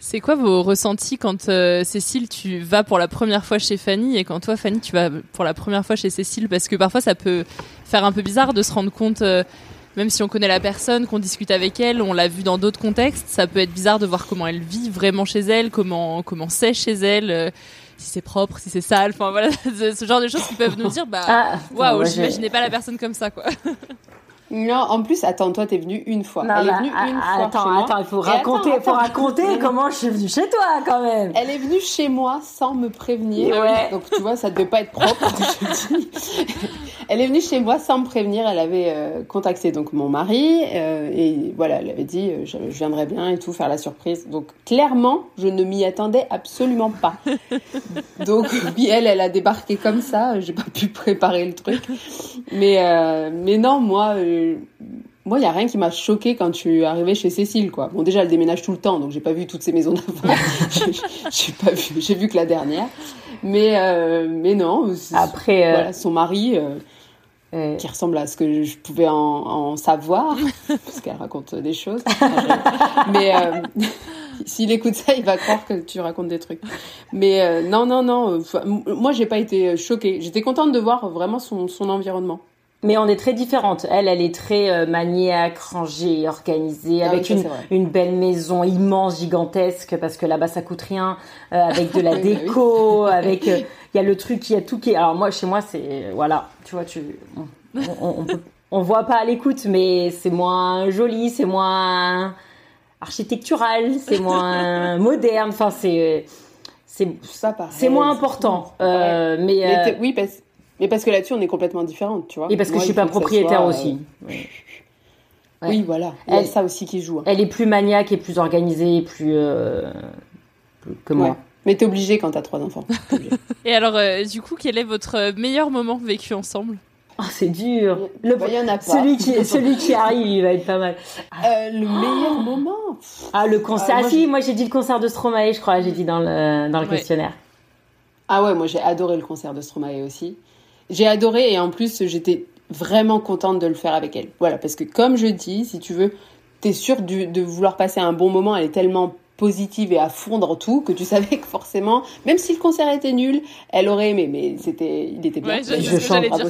c'est quoi vos ressentis quand euh, Cécile, tu vas pour la première fois chez Fanny et quand toi, Fanny, tu vas pour la première fois chez Cécile? Parce que parfois, ça peut faire un peu bizarre de se rendre compte, euh, même si on connaît la personne, qu'on discute avec elle, on l'a vu dans d'autres contextes, ça peut être bizarre de voir comment elle vit vraiment chez elle, comment comment c'est chez elle. Euh. si c'est propre, si c'est sale, enfin voilà, <laughs> ce genre de choses qui peuvent nous dire, bah, Ah, waouh, moi, j'imaginais pas la personne comme ça, quoi. <laughs> Non, en plus, attends, toi, t'es venue une fois. Non, elle est venue ah, une ah, fois attends, chez moi. attends, il faut raconter, attends, faut raconter <laughs> comment je suis venue chez toi quand même. Elle est venue chez moi sans me prévenir. Ouais. Donc tu vois, ça devait pas être propre. <laughs> je dis. Elle est venue chez moi sans me prévenir. Elle avait euh, contacté donc mon mari euh, et voilà, elle avait dit euh, je, je viendrais bien et tout faire la surprise. Donc clairement, je ne m'y attendais absolument pas. <laughs> Donc elle, elle a débarqué comme ça. J'ai pas pu préparer le truc. Mais mais non, moi. Moi, il y a rien qui m'a choqué quand je suis arrivée chez Cécile, quoi. Bon, déjà, elle déménage tout le temps, donc j'ai pas vu toutes ces maisons d'avant. <laughs> <laughs> J'ai- pas vu, j'ai vu que la dernière. Mais, euh, mais non. Après, euh, voilà, son mari, euh, qui ressemble à ce que je pouvais en, en savoir, <laughs> parce qu'elle raconte des choses. mais s'il écoute ça, il va croire que tu racontes des trucs. Mais non, non, non. moi, j'ai pas été choquée. J'étais contente de voir vraiment son, son environnement. Mais on est très différentes. Elle, elle est très euh, maniaque, rangée, organisée, Ah avec une, une belle maison immense, gigantesque, parce que là-bas ça coûte rien, euh, avec de <laughs> la bah déco, avec euh, il y a le truc, il y a tout qui est. Alors moi, chez moi, c'est voilà, tu vois, tu on, on, on peut- on voit pas à l'écoute, mais c'est moins joli, c'est moins architectural, c'est moins moderne. Enfin, c'est c'est moins important. Euh, mais euh, oui, parce, mais parce que là-dessus, on est complètement différentes, tu vois. et parce que Moi, je suis pas propriétaire soit, euh, aussi. Ouais. Oui, voilà. Il y a Elle- ça aussi qui joue. hein. Elle est plus maniaque et plus organisée, et plus, euh, plus que moi. Ouais. Mais t'es obligé quand t'as trois enfants. <laughs> Et alors, euh, du coup, quel est votre meilleur moment vécu ensemble? Oh, c'est dur. Le, Bah, il y en a pas. celui qui, celui qui arrive, il va être pas mal. Euh, le meilleur moment? Ah, le concert. Euh, ah, si, moi j'ai dit le concert de Stromae, je crois, j'ai dit dans le, dans le Ouais. questionnaire. Ah ouais, moi j'ai adoré le concert de Stromae aussi. J'ai adoré et en plus j'étais vraiment contente de le faire avec elle. Voilà, parce que comme je dis, si tu veux, t'es sûr du- de vouloir passer un bon moment. Elle est tellement positive et à fond dans tout que tu <laughs> savais que forcément, même si le concert était nul, elle aurait aimé. Mais c'était, il était bien. Ouais, je- chante <laughs> bravo.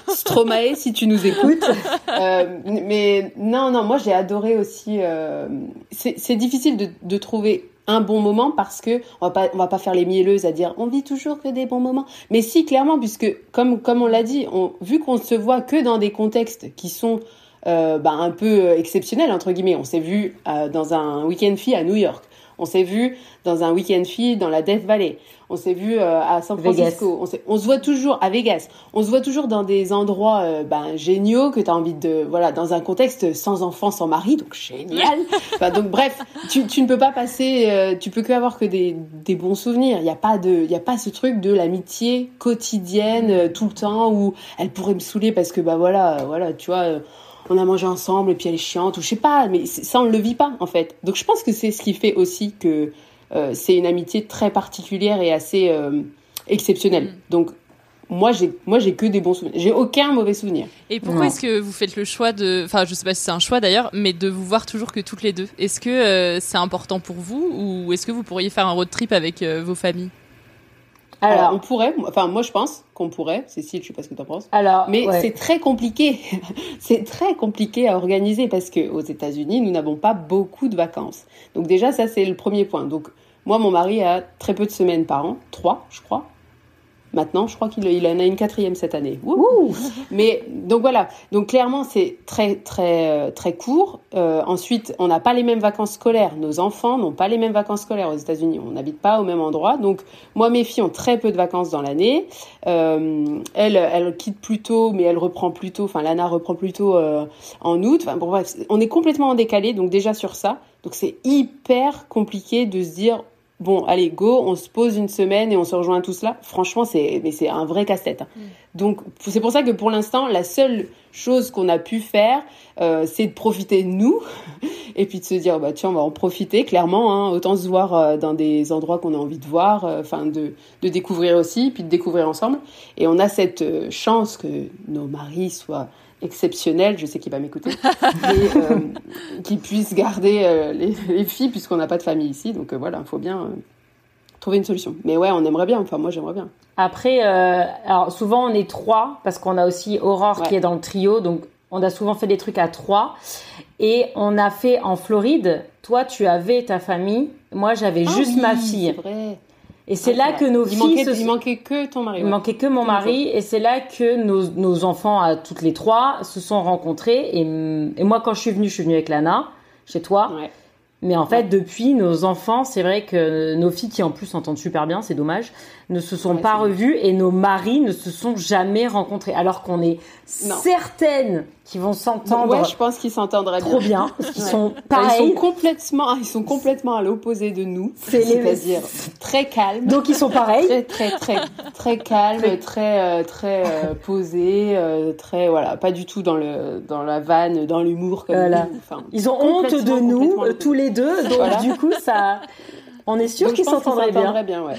<laughs> Stromae, si tu nous écoutes. Euh, mais non, non, moi j'ai adoré aussi. euh, c'est c'est difficile de, de trouver un bon moment parce que on va pas on va pas faire les mielleuses à dire on vit toujours que des bons moments. Mais si clairement puisque comme comme on l'a dit on, vu qu'on se voit que dans des contextes qui sont euh, bah, un peu euh, exceptionnels entre guillemets on s'est vu euh, dans un week-end fille à New York. On s'est vu dans un week-end fille dans la Death Valley on s'est vu euh, à San Vegas. Francisco. On, se voit toujours à Vegas. On se voit toujours dans des endroits euh, ben, géniaux que tu as envie de voilà dans un contexte sans enfant sans mari donc génial. <laughs> Enfin, donc bref tu, tu ne peux pas passer euh, tu peux que avoir que des, des bons souvenirs. Il n'y a pas de y a pas ce truc de l'amitié quotidienne euh, tout le temps où elle pourrait me saouler parce que bah voilà voilà tu vois on a mangé ensemble et puis elle est chiante ou je sais pas mais ça on le vit pas en fait. Donc je pense que c'est ce qui fait aussi que c'est une amitié très particulière et assez euh, exceptionnelle. Donc moi j'ai moi j'ai que des bons souvenirs. J'ai aucun mauvais souvenir. Et pourquoi Non. est-ce que vous faites le choix de, enfin, je sais pas si c'est un choix d'ailleurs, mais de vous voir toujours que toutes les deux? Est-ce que euh, c'est important pour vous ou est-ce que vous pourriez faire un road trip avec euh, vos familles? Alors, on pourrait enfin moi je pense qu'on pourrait Cécile je sais pas ce que t'en penses alors, Mais ouais. c'est très compliqué. <laughs> c'est très compliqué à organiser parce que aux États-Unis, nous n'avons pas beaucoup de vacances. Donc déjà, ça c'est le premier point. Donc moi, mon mari a très peu de semaines par an, trois, je crois. Maintenant, je crois qu'il il en a une quatrième cette année. Mais donc voilà. Donc clairement, c'est très très euh, très court. Euh, ensuite, on n'a pas les mêmes vacances scolaires. Nos enfants n'ont pas les mêmes vacances scolaires aux États-Unis. On n'habite pas au même endroit. Donc moi, mes filles ont très peu de vacances dans l'année. Euh, elle, elle quitte plus tôt, mais elle reprend plus tôt. Enfin, Lana reprend plus tôt euh, en août. Enfin, bon, bref, on est complètement en décalé. Donc déjà sur ça, donc c'est hyper compliqué de se dire bon, allez, go, on se pose une semaine et on se rejoint tous là. Franchement, c'est mais c'est un vrai casse-tête. hein. Donc c'est pour ça que pour l'instant, la seule chose qu'on a pu faire, euh, c'est de profiter de nous <laughs> et puis de se dire bah tiens, on va en profiter clairement. Hein, autant se voir euh, dans des endroits qu'on a envie de voir, euh, enfin de de découvrir aussi, puis de découvrir ensemble. Et on a cette euh, chance que nos maris soient exceptionnels, je sais qu'il va m'écouter, <laughs> et euh, qu'ils puissent garder euh, les, les filles puisqu'on n'a pas de famille ici. Donc euh, voilà, il faut bien trouver une solution. Mais ouais, on aimerait bien. Enfin, moi, j'aimerais bien. Après, alors souvent on est trois parce qu'on a aussi Aurore qui est dans le trio, donc on a souvent fait des trucs à trois. Et on a fait en Floride. Toi, tu avais ta famille. Moi, j'avais Ah juste oui, ma fille. C'est vrai. Et c'est là que nos il filles manquait, se il manquait que ton mari. Il ouais. manquait que mon mari et c'est là que nos, nos enfants à toutes les trois se sont rencontrés et, et moi quand je suis venue je suis venue avec Lana chez toi Ouais. mais en fait depuis nos enfants c'est vrai que nos filles qui en plus s'entendent super bien c'est dommage ne se sont Ouais, pas revues et nos maris ne se sont jamais rencontrés alors qu'on est Non. certaines qu'ils vont s'entendre Ouais, je pense qu'ils s'entendraient trop bien. bien parce qu'ils Ouais. sont Enfin, Ils pareils sont complètement, ils sont complètement à l'opposé de nous. C'est-à-dire très calmes. donc ils sont pareils très très très très calme, très euh, très euh, posé, euh, très voilà, pas du tout dans le dans la vanne, dans l'humour comme Voilà. nous. Enfin, ils ont honte de nous euh, tous les deux donc Voilà. du coup ça on est sûr qu'ils s'entendraient bien s'entendraient bien, ouais.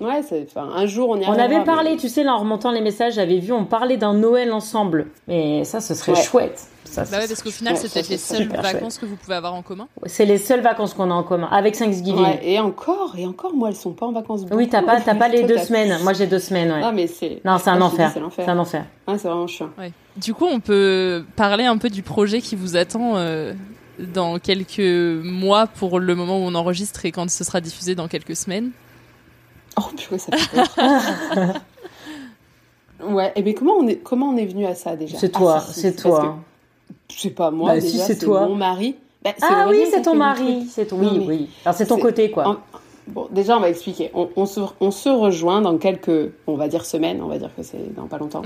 Ouais, enfin un jour on y On avait mais- parlé, tu sais, là, en remontant les messages, j'avais vu, on parlait d'un Noël ensemble. Mais ça, ce serait Ouais. chouette. Ça, Bah ouais, parce qu'au final, c'est peut-être les seules vacances que vous pouvez avoir en commun. c'est les seules vacances qu'on a en commun, avec Thanksgiving. Ouais, et encore, et encore, moi, elles sont pas en vacances. Oui, t'as pas, t'as pas les <laughs> deux semaines. Moi, j'ai deux semaines, ouais. Ah, mais c'est. Non, c'est un dis, enfer. C'est un enfer. Ouais, c'est vraiment chiant. Ouais. Du coup, on peut parler un peu du projet qui vous attend euh, dans quelques mois pour le moment où on enregistre et quand ce sera diffusé dans quelques semaines. <laughs> Oh, purée, ça peur. <laughs> ouais, et mais comment on est, comment on est venu à ça déjà? C'est toi, Ah, si, si, c'est toi. que- Je sais pas, moi, Bah, déjà, c'est c'est toi. mon mari. Bah, Ah oui, c'est ton mari. C'est ton, oui, oui. Alors, c'est ton côté, quoi. en- Bon, déjà, on va expliquer. On, on se, on se rejoint dans quelques, on va dire semaines, on va dire que c'est dans pas longtemps.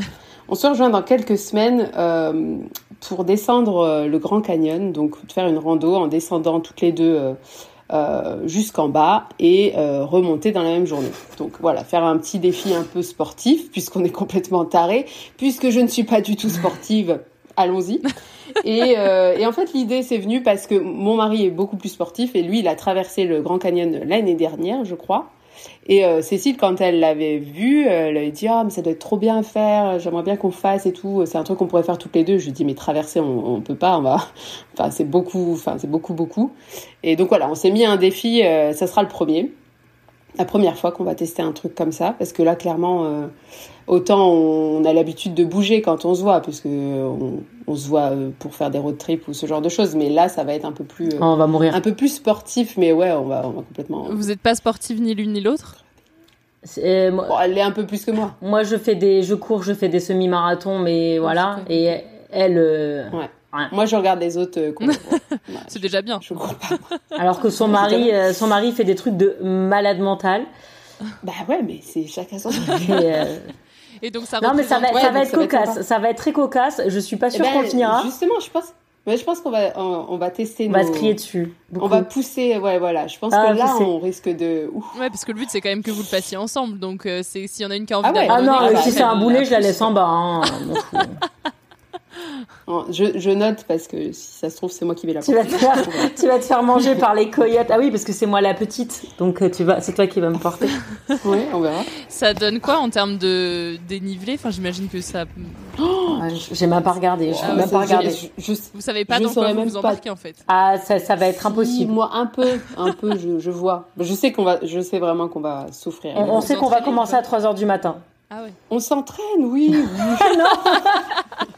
on se rejoint dans quelques semaines euh, pour descendre euh, le Grand Canyon, donc faire une rando en descendant toutes les deux euh, jusqu'en bas et euh, remonter dans la même journée. Donc voilà, faire un petit défi un peu sportif puisqu'on est complètement taré, puisque je ne suis pas du tout sportive. Allons-y. <laughs> Et, euh, et en fait, l'idée c'est venu parce que mon mari est beaucoup plus sportif et lui, il a traversé le Grand Canyon l'année dernière, je crois. Et euh, Cécile, quand elle l'avait vu, elle avait dit ah mais ça doit être trop bien à faire, j'aimerais bien qu'on fasse et tout. C'est un truc qu'on pourrait faire toutes les deux. Je lui dis mais traverser on, on peut pas, on va. <laughs> Enfin c'est beaucoup, enfin c'est beaucoup beaucoup. Et donc voilà, on s'est mis un défi. euh, ça sera le premier, la première fois qu'on va tester un truc comme ça, parce que là clairement, euh, autant on a l'habitude de bouger quand on se voit, puisque on, on se voit euh, pour faire des road trips ou ce genre de choses. Mais là, ça va être un peu plus, euh, on va mourir. un peu plus sportif. Mais ouais, on va, on va complètement. Vous n'êtes pas sportive ni l'une ni l'autre? C'est- moi, Bon, elle l'est un peu plus que moi. moi, je fais des, je cours, je fais des semi-marathons, mais voilà. Et elle, euh, Ouais. Ouais. Moi, je regarde les autres. euh, <laughs> C'est déjà bien. je cours pas. <laughs> alors que son mari, euh, son mari fait des trucs de malade mental. Bah ouais, mais c'est chacun son. Et, euh, <laughs> Et donc ça non, mais ça va, Ouais, ça donc va être ça va être cocasse. sympa. ça va être très cocasse. Je suis pas Eh sûre ben, qu'on finira. Justement, je pense. Mais je pense qu'on va, on, on va tester. On va se crier dessus. On va pousser. Ouais, voilà. Je pense Ah, que là, on risque de. Ouf. Ouais, parce que le but c'est quand même que vous le fassiez ensemble. Donc euh, c'est s'il y en a une qui a envie Ah ouais. Ah non, si c'est un boulet, la je la laisse en bas. hein. Oh, Je, je note parce que si ça se trouve, c'est moi qui vais la tu, vas te faire, tu vas te faire manger par les coyotes. Ah oui, parce que c'est moi la petite. Donc euh, tu vas, c'est toi qui vas me porter. <laughs> Oui, on verra. Ça donne quoi en termes de dénivelé? Enfin, j'imagine que ça. <gasps> Ouais, J'ai même pas regardé. Je Ah, même C'est- pas regardé. Je, je- Vous savez pas dans quoi vous même vous pas. embarquez en fait. Ah, ça, ça va être Si, impossible. Moi, un peu, un peu, je, je vois. Je sais qu'on va, je sais vraiment qu'on va souffrir. On, on sait qu'on va commencer à 3h du matin. Ah ouais. On s'entraîne, oui. oui. <laughs> <laughs>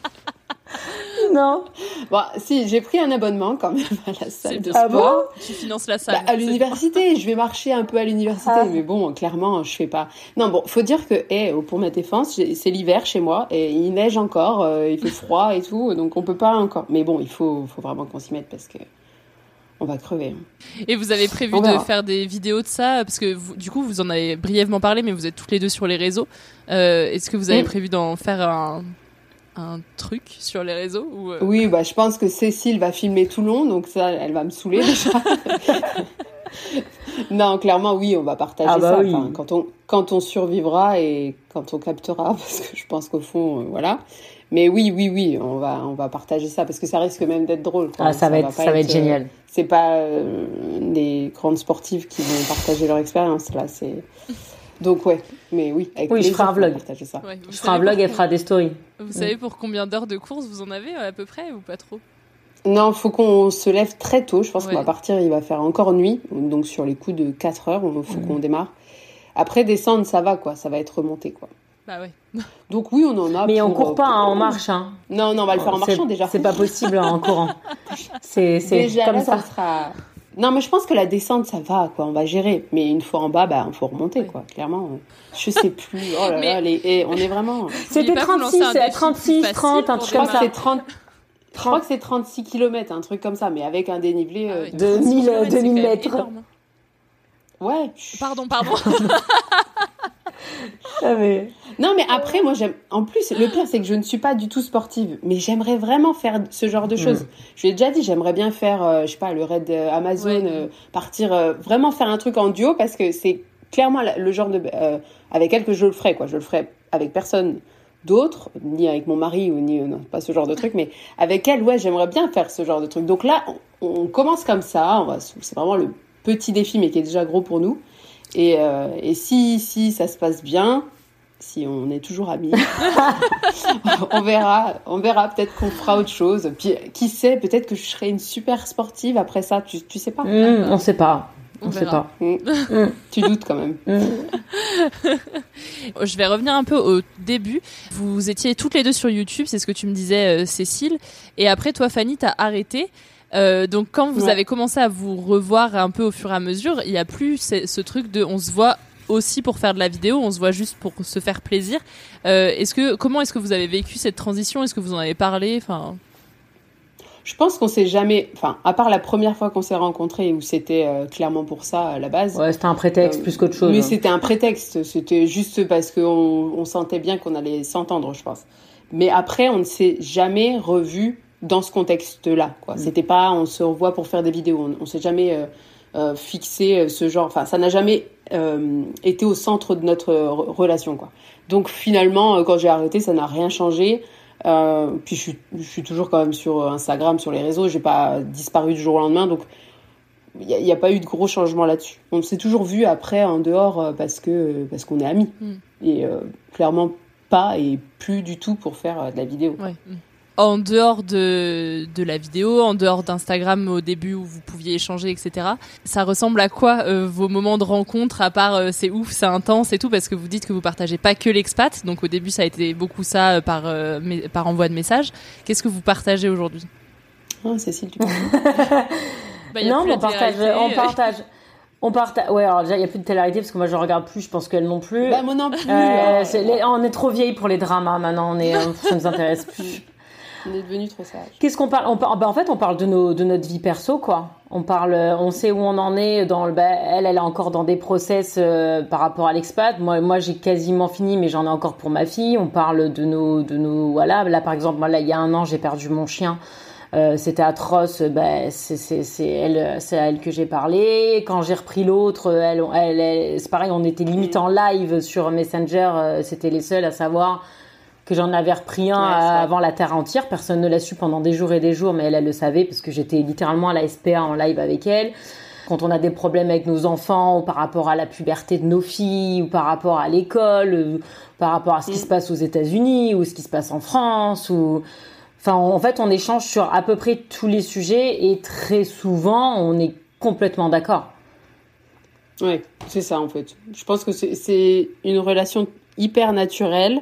<laughs> Non. bon, si, j'ai pris un abonnement quand même à la salle de bien. Ah bon sport. Tu finances la salle. Bah, à l'université, je vais marcher un peu à l'université, Ah. mais bon, clairement, je fais pas. Non, bon, faut dire que, eh, pour ma défense, c'est l'hiver chez moi et il neige encore, euh, il fait froid et tout, donc on peut pas encore. Mais bon, il faut, faut vraiment qu'on s'y mette parce que on va crever. bien. Et vous avez prévu de faire des vidéos de ça Parce que vous- du coup, vous en avez brièvement parlé, mais vous êtes toutes les deux sur les réseaux. Euh, Est-ce que vous avez Mm. prévu d'en faire un, un truc sur les réseaux ou, euh, Oui, bah, je pense que Cécile va filmer tout le long, donc ça, elle va me saouler déjà. <laughs> non, clairement, oui, on va partager Ah bah ça. oui. Enfin, quand on, quand on survivra et quand on captera, <laughs> parce que je pense qu'au fond, euh, voilà. Mais oui, oui, oui, on va, on va partager ça parce que ça risque même d'être drôle. quoi. Ah, ça, va être, pas ça va être euh, génial. c'est pas euh, des grandes sportives qui vont partager leur expérience là. C'est donc ouais, mais oui. Avec Oui, je ferai un vlog. Partager ça. ouais, Je ferai un vlog, pour elle fera des stories. Vous savez pour combien d'heures de course vous en avez à peu près ou pas trop? Non, faut qu'on se lève très tôt. Je pense Ouais. qu'on va partir. Il va faire encore nuit, donc sur les coups de 4 heures, il faut Mhm. qu'on démarre. Après descendre, ça va quoi. Ça va être remonté quoi. Bah ouais. <laughs> Donc oui, on en a. Mais on pour, court euh, pas, hein, on marche. Hein. Non, non, on va le faire en C'est- marchant déjà. C'est pas possible hein, en courant. <laughs> C'est comme là, ça. ça sera. Non, mais je pense que la descente, ça va, quoi. On va gérer. Mais une fois en bas, bah, il faut remonter, quoi. Clairement. Je sais <laughs> plus. Oh là Mais- là, les... eh, on est vraiment. C'était 36, 36, 30, un truc comme ça. c'est 30. Je crois que c'est 36 km, un truc comme ça, mais avec un dénivelé euh, De 1000 de 1000 mètres. Ouais. Pardon, pardon. <laughs> Ah, mais- Non, mais après, moi, j'aime. En plus, le pire, c'est que je ne suis pas du tout sportive, mais j'aimerais vraiment faire ce genre de choses. Mm. Je l'ai déjà dit, j'aimerais bien faire, euh, je sais pas, le raid euh, Amazon, euh, partir, euh, vraiment faire un truc en duo parce que c'est clairement la- le genre de. euh, avec elle que je le ferais, quoi. Je le ferais avec personne d'autre, ni avec mon mari ou ni. euh, non, pas ce genre de truc, mais avec elle, ouais, j'aimerais bien faire ce genre de truc. Donc là, on, on commence comme ça, on va- c'est vraiment le petit défi, mais qui est déjà gros pour nous. Et, euh, et si, si ça se passe bien, si on est toujours amis, <laughs> on verra, on verra. Peut-être qu'on fera autre chose. Puis qui sait, peut-être que je serai une super sportive après ça. Tu, tu sais pas. Mmh, on sait pas. On, On sait pas. Mmh. Tu doutes quand même. Je vais revenir un peu au début. Vous étiez toutes les deux sur YouTube, c'est ce que tu me disais, euh, Cécile. Et après, toi, Fanny, t'as arrêté. Euh, donc, quand vous Ouais. avez commencé à vous revoir un peu au fur et à mesure, il y a plus ce, ce truc de on se voit aussi pour faire de la vidéo, on se voit juste pour se faire plaisir. Euh, est-ce que comment est-ce que vous avez vécu cette transition? Est-ce que vous en avez parlé? Enfin, Je pense qu'on s'est jamais, enfin, à part la première fois qu'on s'est rencontrés où c'était euh, clairement pour ça à la base. Ouais, c'était un prétexte plus qu'autre chose. Mais hein. c'était un prétexte. C'était juste parce qu'on on sentait bien qu'on allait s'entendre, je pense. Mais après, on ne s'est jamais revu dans ce contexte-là. Quoi. C'était pas, on se revoit pour faire des vidéos. On, on s'est jamais euh, euh, fixé euh, ce genre. Enfin, ça n'a jamais euh, été au centre de notre re- relation. Quoi. Donc finalement, quand j'ai arrêté, ça n'a rien changé. Puis je suis, je suis toujours quand même sur Instagram, sur les réseaux. J'ai pas disparu du jour au lendemain, donc il n'y a, pas eu de gros changements là-dessus. On s'est toujours vu après en dehors parce que parce qu'on est amis Mm. et clairement pas et plus du tout pour faire de la vidéo. ouais. En dehors de, de la vidéo, en dehors d'Instagram au début où vous pouviez échanger, etc. Ça ressemble à quoi euh, vos moments de rencontre à part euh, c'est ouf, c'est intense et tout parce que vous dites que vous partagez pas que l'expat. Donc au début ça a été beaucoup ça euh, par euh, par envoi de messages. Qu'est-ce que vous partagez aujourd'hui? Ah, Cécile, tu peux <laughs> Bah, non, mais on partage, on partage. On partage. Ouais, alors déjà, il n'y a plus de télé-réalité parce que moi, je regarde plus. Je pense qu'elle non plus. Bah, moi non plus. Euh, c'est les- on est trop vieille pour les dramas maintenant. On est, <laughs> ça nous intéresse plus. On est devenu trop sage. Qu'est-ce qu'on parle bah, En fait, on parle de, nos, de notre vie perso, quoi. On parle, euh, on sait où on en est. Dans le, bah, elle, elle est encore dans des process euh, par rapport à l'expat. Moi, moi, j'ai quasiment fini, mais j'en ai encore pour ma fille. On parle de nos, de nos, voilà. Là, par exemple, moi, là, il y a un an, j'ai perdu mon chien. Euh, c'était atroce. Ben, c'est elle, c'est à elle que j'ai parlé. Quand j'ai repris l'autre, elle, elle, c'est pareil. On était limite en live sur Messenger. C'était les seuls à savoir que j'en avais repris un Ouais, avant la Terre entière. Personne ne l'a su pendant des jours et des jours, mais elle, elle le savait parce que j'étais littéralement à la SPA en live avec elle. Quand on a des problèmes avec nos enfants ou par rapport à la puberté de nos filles ou par rapport à l'école, par rapport à ce qui Mm. se passe aux États-Unis ou ce qui se passe en France ou enfin en fait on échange sur à peu près tous les sujets et très souvent on est complètement d'accord. Ouais, c'est ça en fait. Je pense que c'est une relation hyper naturelle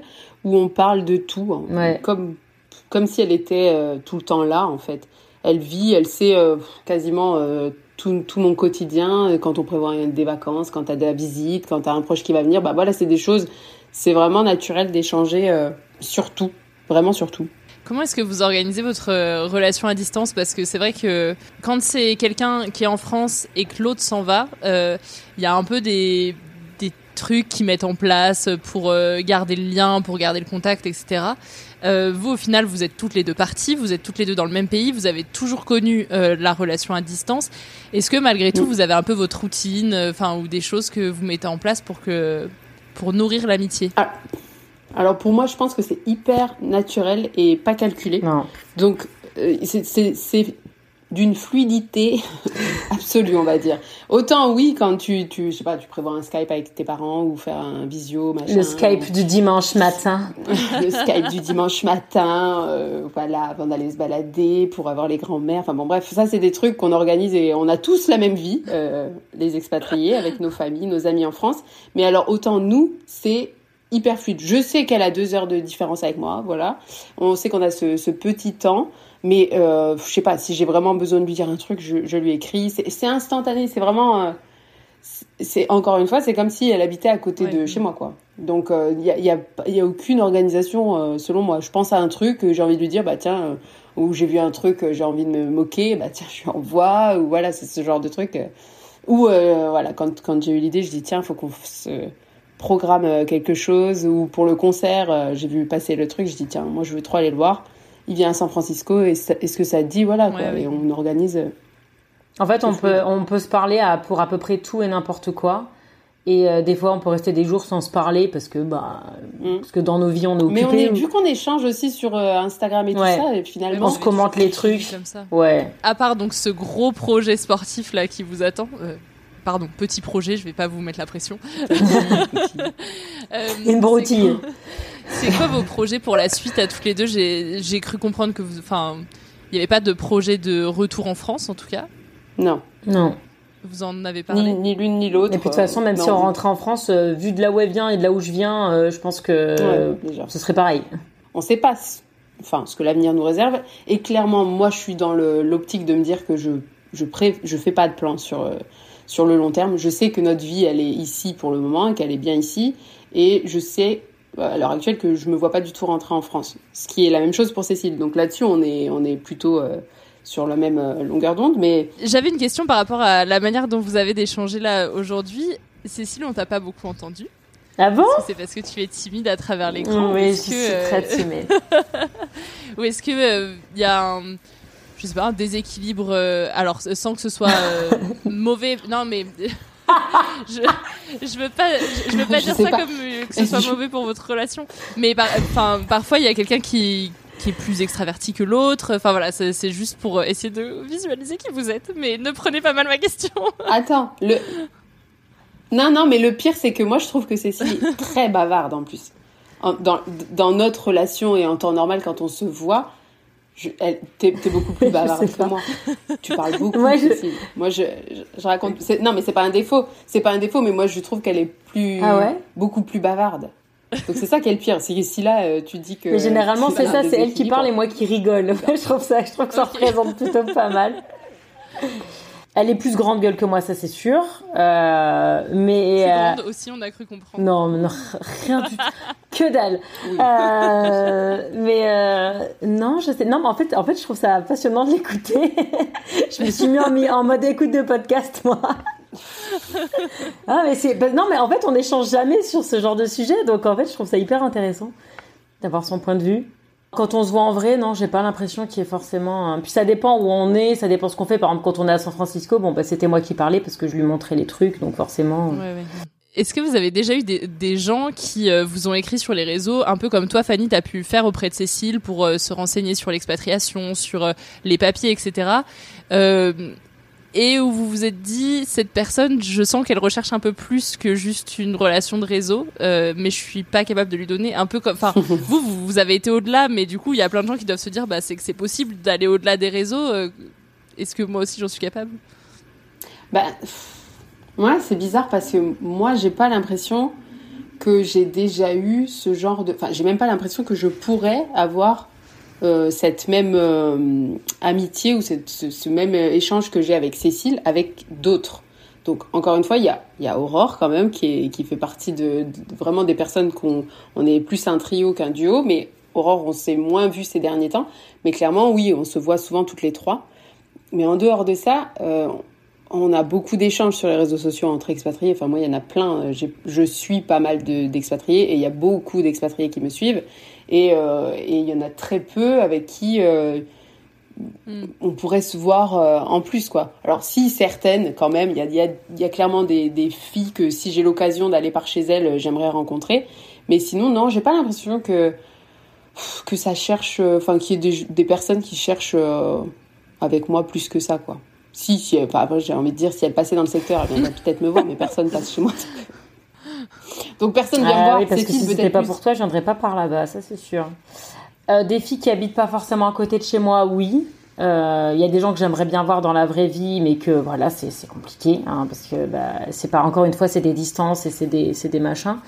où on parle de tout, hein. Ouais. comme comme si elle était euh, tout le temps là en fait. Elle vit, elle sait euh, quasiment euh, tout, tout mon quotidien. Quand on prévoit des vacances, quand t'as de la visite, quand t'as un proche qui va venir, bah voilà, c'est des choses. C'est vraiment naturel d'échanger euh, sur tout, vraiment sur tout. Comment est-ce que vous organisez votre relation à distance? Parce que c'est vrai que quand c'est quelqu'un qui est en France et que l'autre s'en va, euh, il y a un peu des trucs qu'ils mettent en place pour euh, garder le lien, pour garder le contact, etc. Euh, vous, au final, vous êtes toutes les deux parties, vous êtes toutes les deux dans le même pays, vous avez toujours connu euh, la relation à distance. Est-ce que malgré tout, vous avez un peu votre routine, euh, enfin, ou des choses que vous mettez en place pour que pour nourrir l'amitié? Alors pour moi, je pense que c'est hyper naturel et pas calculé. Non. Donc euh, c'est d'une fluidité <laughs> absolue, on va dire. Autant oui, quand tu, tu, je sais pas, tu prévois un Skype avec tes parents ou faire un visio, machin. Le Skype du dimanche <laughs> matin. le Skype du dimanche matin, euh, voilà, avant d'aller se balader, pour avoir les grands-mères. Enfin bon, bref, ça c'est des trucs qu'on organise et on a tous la même vie, euh, les expatriés, avec nos familles, nos amis en France. Mais alors autant nous, c'est hyper fluide. Je sais qu'elle a deux heures de différence avec moi, voilà. On sait qu'on a ce, ce petit temps. Mais euh, je sais pas, si j'ai vraiment besoin de lui dire un truc, je, je lui écris. C'est instantané, c'est vraiment. euh, c'est encore une fois, c'est comme si elle habitait à côté de chez moi, quoi. Donc il y, a, y, a, y a aucune organisation euh, selon moi. Je pense à un truc, euh, j'ai envie de lui dire, bah tiens, euh, ou j'ai vu un truc, euh, j'ai envie de me moquer, bah tiens, je lui envoie, ou voilà, c'est ce genre de truc. euh. Ou euh, voilà, quand, quand j'ai eu l'idée, je dis tiens, faut qu'on se programme euh, quelque chose. Ou pour le concert, euh, j'ai vu passer le truc, je dis tiens, moi je veux trop aller le voir. Il vient à San Francisco, et est-ce que ça te dit voilà quoi, Ouais, et on organise. euh, En fait, on peut, on peut se parler à, pour à peu près tout et n'importe quoi. Et euh, des fois, on peut rester des jours sans se parler parce que, bah, parce que dans nos vies, on est Mais on occupé. est, vu qu'on échange aussi sur euh, Instagram et Ouais. tout ça, et finalement, on se commente les trucs. Comme ça. Ouais. À part donc ce gros projet sportif là qui vous attend. euh, Pardon, petit projet, je vais pas vous mettre la pression. <laughs> Euh, Une broutille. C'est quoi- vos projets pour la suite à toutes les deux J'ai j'ai cru comprendre que vous, enfin, il n'y avait pas de projet de retour en France en tout cas. Non. Non. Vous en avez parlé. Ni, ni l'une ni l'autre. Et puis de toute façon, même Non. si on rentrait en France, euh, vu de là où elle vient et de là où je viens, euh, je pense que euh, Ouais, déjà. ce serait pareil. on sait pas ce- enfin ce que l'avenir nous réserve et clairement moi je suis dans l'optique de me dire que je je pré, je fais pas de plan sur euh, sur le long terme je sais que notre vie elle est ici pour le moment qu'elle est bien ici et je sais à l'heure actuelle que je me vois pas du tout rentrer en France ce qui est la même chose pour Cécile donc là-dessus on est on est plutôt euh, sur la même euh, longueur d'onde mais J'avais une question par rapport à la manière dont vous avez d'échanger là aujourd'hui. Cécile, on t'a pas beaucoup entendu. Ah bon? C'est parce que tu es timide à travers l'écran. Oui, Est-ce je que, suis euh, très timide. <laughs> Ou est-ce que euh, il y a un, je sais pas, un déséquilibre euh, Alors sans que ce soit euh, <laughs> mauvais. Non, mais <laughs> je, je veux pas, je, je veux pas Je dire ça pas. comme euh, que ce soit mauvais pour votre relation. Mais par, parfois il y a quelqu'un qui qui est plus extraverti que l'autre. Enfin voilà, c'est juste pour essayer de visualiser qui vous êtes. Mais ne prenez pas mal ma question. <laughs> attends le non non mais le pire c'est que moi je trouve que Cécile est <laughs> très bavarde en plus En- dans, dans notre relation et en temps normal quand on se voit t'es, t'es beaucoup plus <laughs> bavarde que moi. Tu parles beaucoup, Moi, je-. Moi, je, je, je raconte. non, mais c'est pas un défaut. C'est pas un défaut, mais moi, je trouve qu'elle est plus, Ah ouais? beaucoup plus bavarde. Donc c'est ça qui est le pire. Si, si là, euh, tu dis que. Mais généralement, c'est ça, c'est elle qui parle et moi qui rigole. <laughs> je trouve ça, je trouve que ça représente plutôt pas mal. <laughs> Elle est plus grande gueule que moi, ça c'est sûr. Euh, mais Plus euh, grande aussi, on a cru comprendre. non, <laughs> rien du tout. <laughs> Que dalle. Euh, mais euh, non, je sais. Non, mais en fait, en fait, je trouve ça passionnant de l'écouter. <laughs> je me suis mis en, mode écoute de podcast, moi. ah, mais c'est. bah, non, mais en fait, on n'échange jamais sur ce genre de sujet, donc en fait, je trouve ça hyper intéressant d'avoir son point de vue. Quand on se voit en vrai, non, j'ai pas l'impression qu'il y ait forcément. Puis ça dépend où on est, ça dépend ce qu'on fait. Par exemple, quand on est à San Francisco, bon, bah, c'était moi qui parlais parce que je lui montrais les trucs, donc forcément. Ouais. Est-ce que vous avez déjà eu des, gens qui euh, vous ont écrit sur les réseaux, un peu comme toi, Fanny, t'as pu faire auprès de Cécile pour euh, se renseigner sur l'expatriation, sur euh, les papiers, etc. Et où vous vous êtes dit, cette personne, je sens qu'elle recherche un peu plus que juste une relation de réseau, euh, mais je suis pas capable de lui donner un peu comme, enfin, <laughs> vous, vous, vous avez été au-delà, mais du coup, il y a plein de gens qui doivent se dire, bah, c'est que c'est possible d'aller au-delà des réseaux. euh, Est-ce que moi aussi j'en suis capable? Bah, pff, ouais, c'est bizarre parce que moi, j'ai pas l'impression que j'ai déjà eu ce genre de. Enfin, j'ai même pas l'impression que je pourrais avoir euh, cette même euh, amitié ou ce, ce même euh, échange que j'ai avec Cécile avec d'autres. Donc, encore une fois, il y a, y a Aurore quand même qui, est, qui fait partie de, de- vraiment des personnes qu'on on est plus un trio qu'un duo, mais Aurore, on s'est moins vu ces derniers temps. Mais clairement, oui, on se voit souvent toutes les trois. Mais en dehors de ça, euh, on a beaucoup d'échanges sur les réseaux sociaux entre expatriés. Enfin, moi, il y en a plein. J'ai- Je suis pas mal de- d'expatriés et il y a beaucoup d'expatriés qui me suivent. Et euh, et il y en a très peu avec qui euh, on pourrait se voir euh, en plus, quoi. Alors, si certaines, quand même, il y a, il y a, il y a clairement des, des filles que si j'ai l'occasion d'aller par chez elles, euh, j'aimerais rencontrer. Mais sinon, non, j'ai pas l'impression que que ça cherche, euh, enfin, qu'il y ait des, des personnes qui cherchent euh, avec moi plus que ça, quoi. Si, si, enfin, après, j'ai envie de dire, si elle passait dans le secteur, elle viendrait peut-être me voir, mais personne passe chez moi. Donc personne vient me Ah voir. oui, parce que si c'était pas plus. pour toi, je viendrais pas par là-bas, ça c'est sûr. Euh, des filles qui habitent pas forcément à côté de chez moi, oui. Euh, Il y a des gens que j'aimerais bien voir dans la vraie vie, mais que voilà, c'est compliqué, hein, parce que bah, c'est pas encore une fois, c'est des distances et c'est des, machins.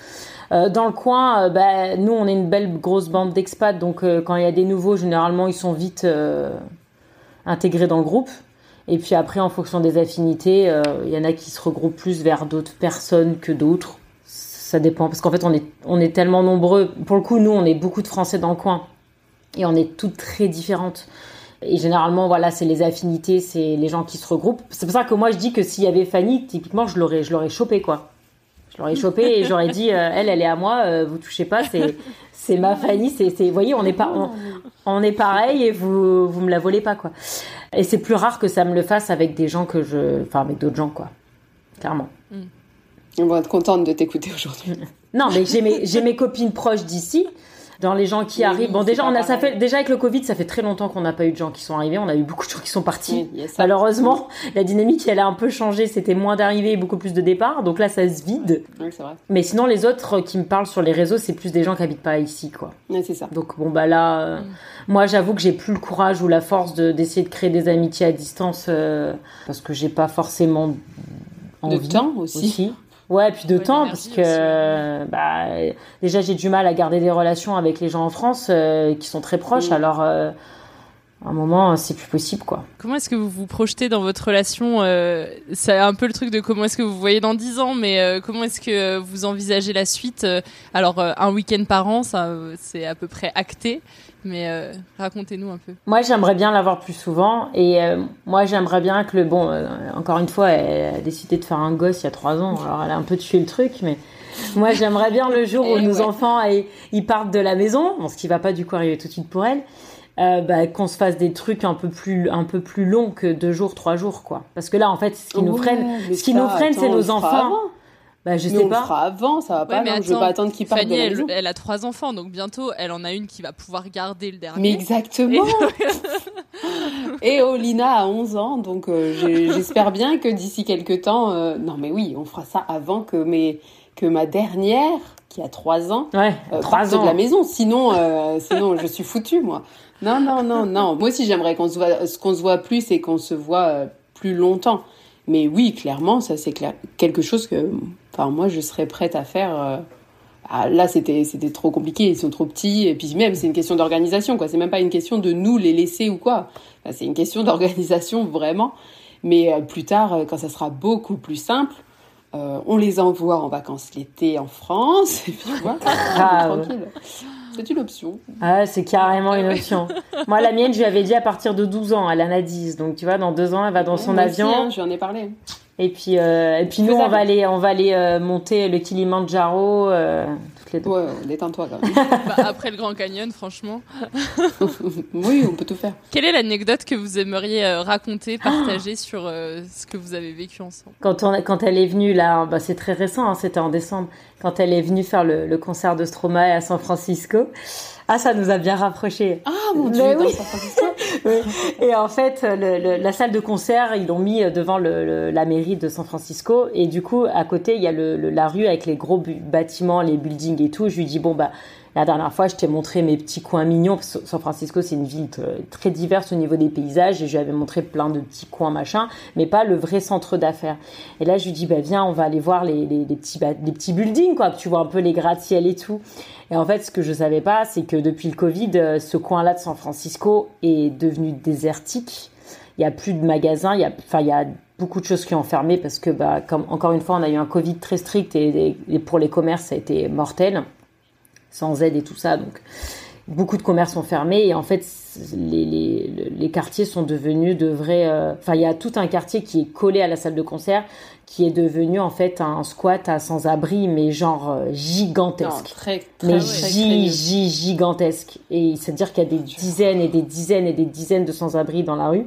Euh, dans le coin, bah, nous, on est une belle grosse bande d'expats, donc quand il y a des nouveaux, généralement, ils sont vite intégrés dans le groupe. Et puis après, en fonction des affinités, euh, il y en a qui se regroupent plus vers d'autres personnes que d'autres. Ça dépend, parce qu'en fait, on est, on est tellement nombreux. Pour le coup, nous, on est beaucoup de Français dans le coin. Et on est toutes très différentes. Et généralement, voilà, c'est les affinités, c'est les gens qui se regroupent. C'est pour ça que moi, je dis que s'il y avait Fanny, typiquement, je l'aurais, je l'aurais chopé, quoi. Je l'aurais chopé et j'aurais dit, euh, elle, elle est à moi, euh, vous touchez pas, c'est, c'est ma Fanny, c'est, c'est, vous voyez, on est pas, on, on est pareil et vous, vous me la volez pas, quoi. Et c'est plus rare que ça me le fasse avec des gens que je, enfin, avec d'autres gens, quoi. Clairement. On va être contente de t'écouter aujourd'hui. Non, mais j'ai mes, j'ai mes copines proches d'ici. Dans les gens qui Oui, arrivent. Bon, déjà, on a, ça fait, déjà avec le Covid, ça fait très longtemps qu'on n'a pas eu de gens qui sont arrivés. On a eu beaucoup de gens qui sont partis. Oui. Malheureusement, <laughs> la dynamique, elle a un peu changé. C'était moins d'arrivées et beaucoup plus de départs. Donc là, ça se vide. Oui, c'est vrai. Mais sinon, les autres qui me parlent sur les réseaux, c'est plus des gens qui habitent pas ici, quoi. Ouais, c'est ça. Donc bon, bah là, euh, moi, j'avoue que j'ai plus le courage ou la force de, d'essayer de créer des amitiés à distance euh, parce que j'ai pas forcément De envie temps aussi. Ouais, puis de Ouais, temps, parce que bah, déjà j'ai du mal à garder des relations avec les gens en France euh, qui sont très proches, Mm. alors euh, un moment c'est plus possible quoi. Comment est-ce que vous vous projetez dans votre relation euh, C'est un peu le truc de comment est-ce que vous voyez dans 10 ans, mais euh, comment est-ce que vous envisagez la suite Euh, Alors, euh, un week-end par an, ça, euh, c'est à peu près acté, mais euh, racontez-nous un peu. Moi j'aimerais bien l'avoir plus souvent et euh, moi j'aimerais bien que le bon, euh, encore une fois, elle a décidé de faire un gosse il y a trois ans, alors elle a un peu tué le truc, mais moi j'aimerais bien le jour où <laughs> Eh nos ouais. enfants ils partent de la maison, bon, ce qui va pas du coup arriver tout de suite pour elle. Euh, bah, qu'on se fasse des trucs un peu plus un peu plus longs que deux jours trois jours quoi parce que là en fait ce qui nous Ouais, freine mais ce qui ça, nous freine c'est attends, nos le enfants bah je Mais sais on le pas fera avant, ça va pas. Ouais, mais non, je veux pas attendre qu'il parte Fanny, de la elle, elle a trois enfants, donc bientôt, elle en a une qui va pouvoir garder le Mais dernier. exactement. Et oh, <laughs> Lina a 11 ans, donc euh, <laughs> j'espère bien que d'ici quelques temps, euh, non mais oui, on fera ça avant que mes que ma dernière, qui a 3 ans, ouais euh, trois parte ans de la maison. Sinon, euh, sinon je suis foutue moi. Non non non non. <laughs> Moi aussi j'aimerais qu'on se voit, ce qu'on se voit plus et qu'on se voit euh, plus longtemps. Mais oui, clairement, ça c'est clair, quelque chose que, enfin moi je serais prête à faire. euh, ah, là, c'était c'était trop compliqué, ils sont trop petits, et puis même, c'est une question d'organisation, quoi. C'est même pas une question de nous les laisser ou quoi. Enfin, c'est une question <laughs> d'organisation, vraiment. Mais euh, plus tard, euh, quand ça sera beaucoup plus simple, euh, on les envoie en vacances l'été en France, et puis voilà, Grave. tranquille. C'est une option. Ah, c'est carrément une option. Moi, la mienne, je lui avais dit à partir de 12 ans, elle en a 10. Donc, tu vois, dans deux ans, elle va dans son Moi aussi, avion. hein, J'en ai parlé. Et puis, euh, et puis nous, on va aller, on va aller euh, monter le Kilimanjaro euh, toutes les deux. Ouais, détends-toi quand même. <laughs> Bah, après le Grand Canyon, franchement. <laughs> oui, on peut tout faire. Quelle est l'anecdote que vous aimeriez euh, raconter, partager <gasps> sur euh, ce que vous avez vécu ensemble? Quand, on, quand elle est venue là, bah, c'est très récent, hein, c'était en décembre, quand elle est venue faire le, le concert de Stromae à San Francisco. Ah, ça nous a bien rapprochés. Ah mon dieu, Mais dans oui. San <laughs> Francisco. Oui. Et en fait, le- le- la salle de concert, ils l'ont mis devant le- le- la mairie de San Francisco. Et du coup, à côté, il y a la rue avec les gros bâtiments, les buildings et tout. Je lui dis, bon, bah, la dernière fois, je t'ai montré mes petits coins mignons. Parce que San Francisco, c'est une ville t- très diverse au niveau des paysages. Et je lui avais montré plein de petits coins, machin, mais pas le vrai centre d'affaires. Et là, je lui dis, bah, viens, on va aller voir les, les, les petits, ba- les petits buildings, quoi. que Tu vois un peu les gratte-ciel et tout. Et en fait, ce que je savais pas, c'est que depuis le Covid, euh, ce coin-là de San Francisco est devenu désertique. Il y a plus de magasins, il y a, enfin, il y a beaucoup de choses qui ont fermé parce que, bah, comme encore une fois, on a eu un Covid très strict et, pour les commerces, ça a été mortel, sans aide et tout ça. Donc, beaucoup de commerces sont fermés et en fait, les, les, les quartiers sont devenus de vrais. euh, Enfin, il y a tout un quartier qui est collé à la salle de concert qui est devenu en fait un squat à sans-abri, mais genre euh, Non, gigantesque très, très, mais très, gi- gigantesque. Et c'est-à-dire qu'il y a des dizaines et des dizaines et des dizaines de sans-abri dans la rue.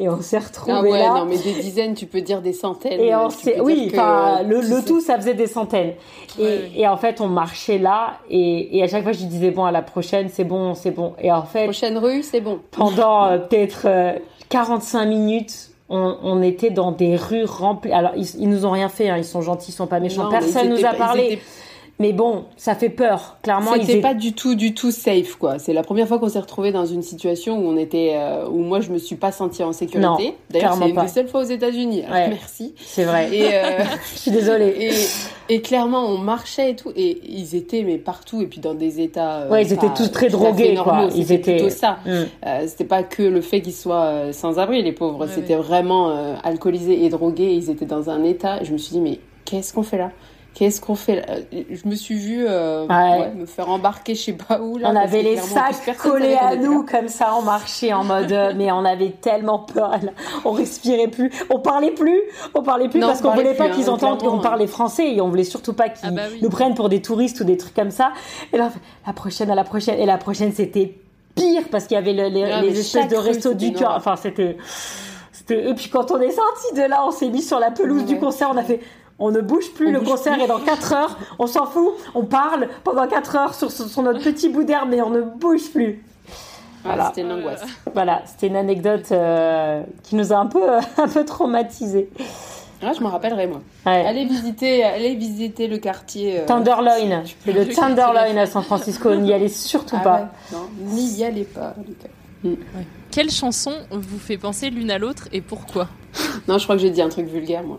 Et on s'est retrouvés Ah ouais, là. non, mais des dizaines, tu peux dire des centaines. Et on oui, enfin, le, tout, ça faisait des centaines. Et, et en fait, on marchait là, et, et à chaque fois, je disais, bon, à la prochaine, c'est bon, c'est bon. Et en fait, Prochaine rue, c'est bon. pendant euh, peut-être euh, 45 minutes, on, on était dans des rues remplies. Alors, ils, ils nous ont rien fait, hein, ils sont gentils, ils sont pas méchants. Non, Personne nous a parlé. étaient- Mais bon, ça fait peur. Clairement, C'était pas du tout, du tout safe, quoi. C'est la première fois qu'on s'est retrouvé dans une situation où on était, euh, où moi je me suis pas sentie en sécurité. D'ailleurs, clairement c'est une des seules fois aux États-Unis. Ouais. Merci. C'est vrai. Et euh, <laughs> Je suis désolée. Et, et clairement, on marchait et tout, et ils étaient mais partout, et puis dans des états. euh, Ouais, ils étaient tous très drogués, normaux. quoi. Ils C'était étaient- plutôt ça. Mm. Euh, C'était pas que le fait qu'ils soient sans abri, les pauvres. Ouais, C'était vraiment euh, alcoolisés et drogués. Ils étaient dans un état. Et je me suis dit, mais qu'est-ce qu'on fait là? Qu'est-ce qu'on fait là? Euh, Je me suis vue euh, Ouais. ouais, me faire embarquer, je sais pas où là. On avait les sacs collés à nous comme ça, on marchait en mode, euh, mais on avait tellement peur, là. on respirait plus, on parlait plus, on parlait plus Non, parce on qu'on voulait pas qu'ils hein, entendent qu'on parlait français et on voulait surtout pas qu'ils Ah bah oui. nous prennent pour des touristes ou des trucs comme ça. Et là, la prochaine, à la prochaine, et la prochaine c'était pire parce qu'il y avait le- les, Ah, les espèces de restos du cœur. Enfin, c'était, c'était. Et puis quand on est sorti de là, on s'est mis sur la pelouse du concert, on a fait. On ne bouge plus, On le bouge concert plus. est dans 4 heures, on s'en fout, on parle pendant 4 heures sur, sur notre petit bout d'herbe, mais on ne bouge plus. Voilà. C'était une angoisse. Voilà, c'était une anecdote euh, qui nous a un peu, <laughs> un peu traumatisés. Ah, je m'en rappellerai moi. Ouais. Allez visiter, allez visiter le quartier. euh, Tenderloin, c'est le Tenderloin à San Francisco, n'y allez surtout ah pas. ouais, non, n'y allez pas, Lucas. Quelle chanson vous fait penser l'une à l'autre et pourquoi Non, je crois que j'ai dit un truc vulgaire, moi.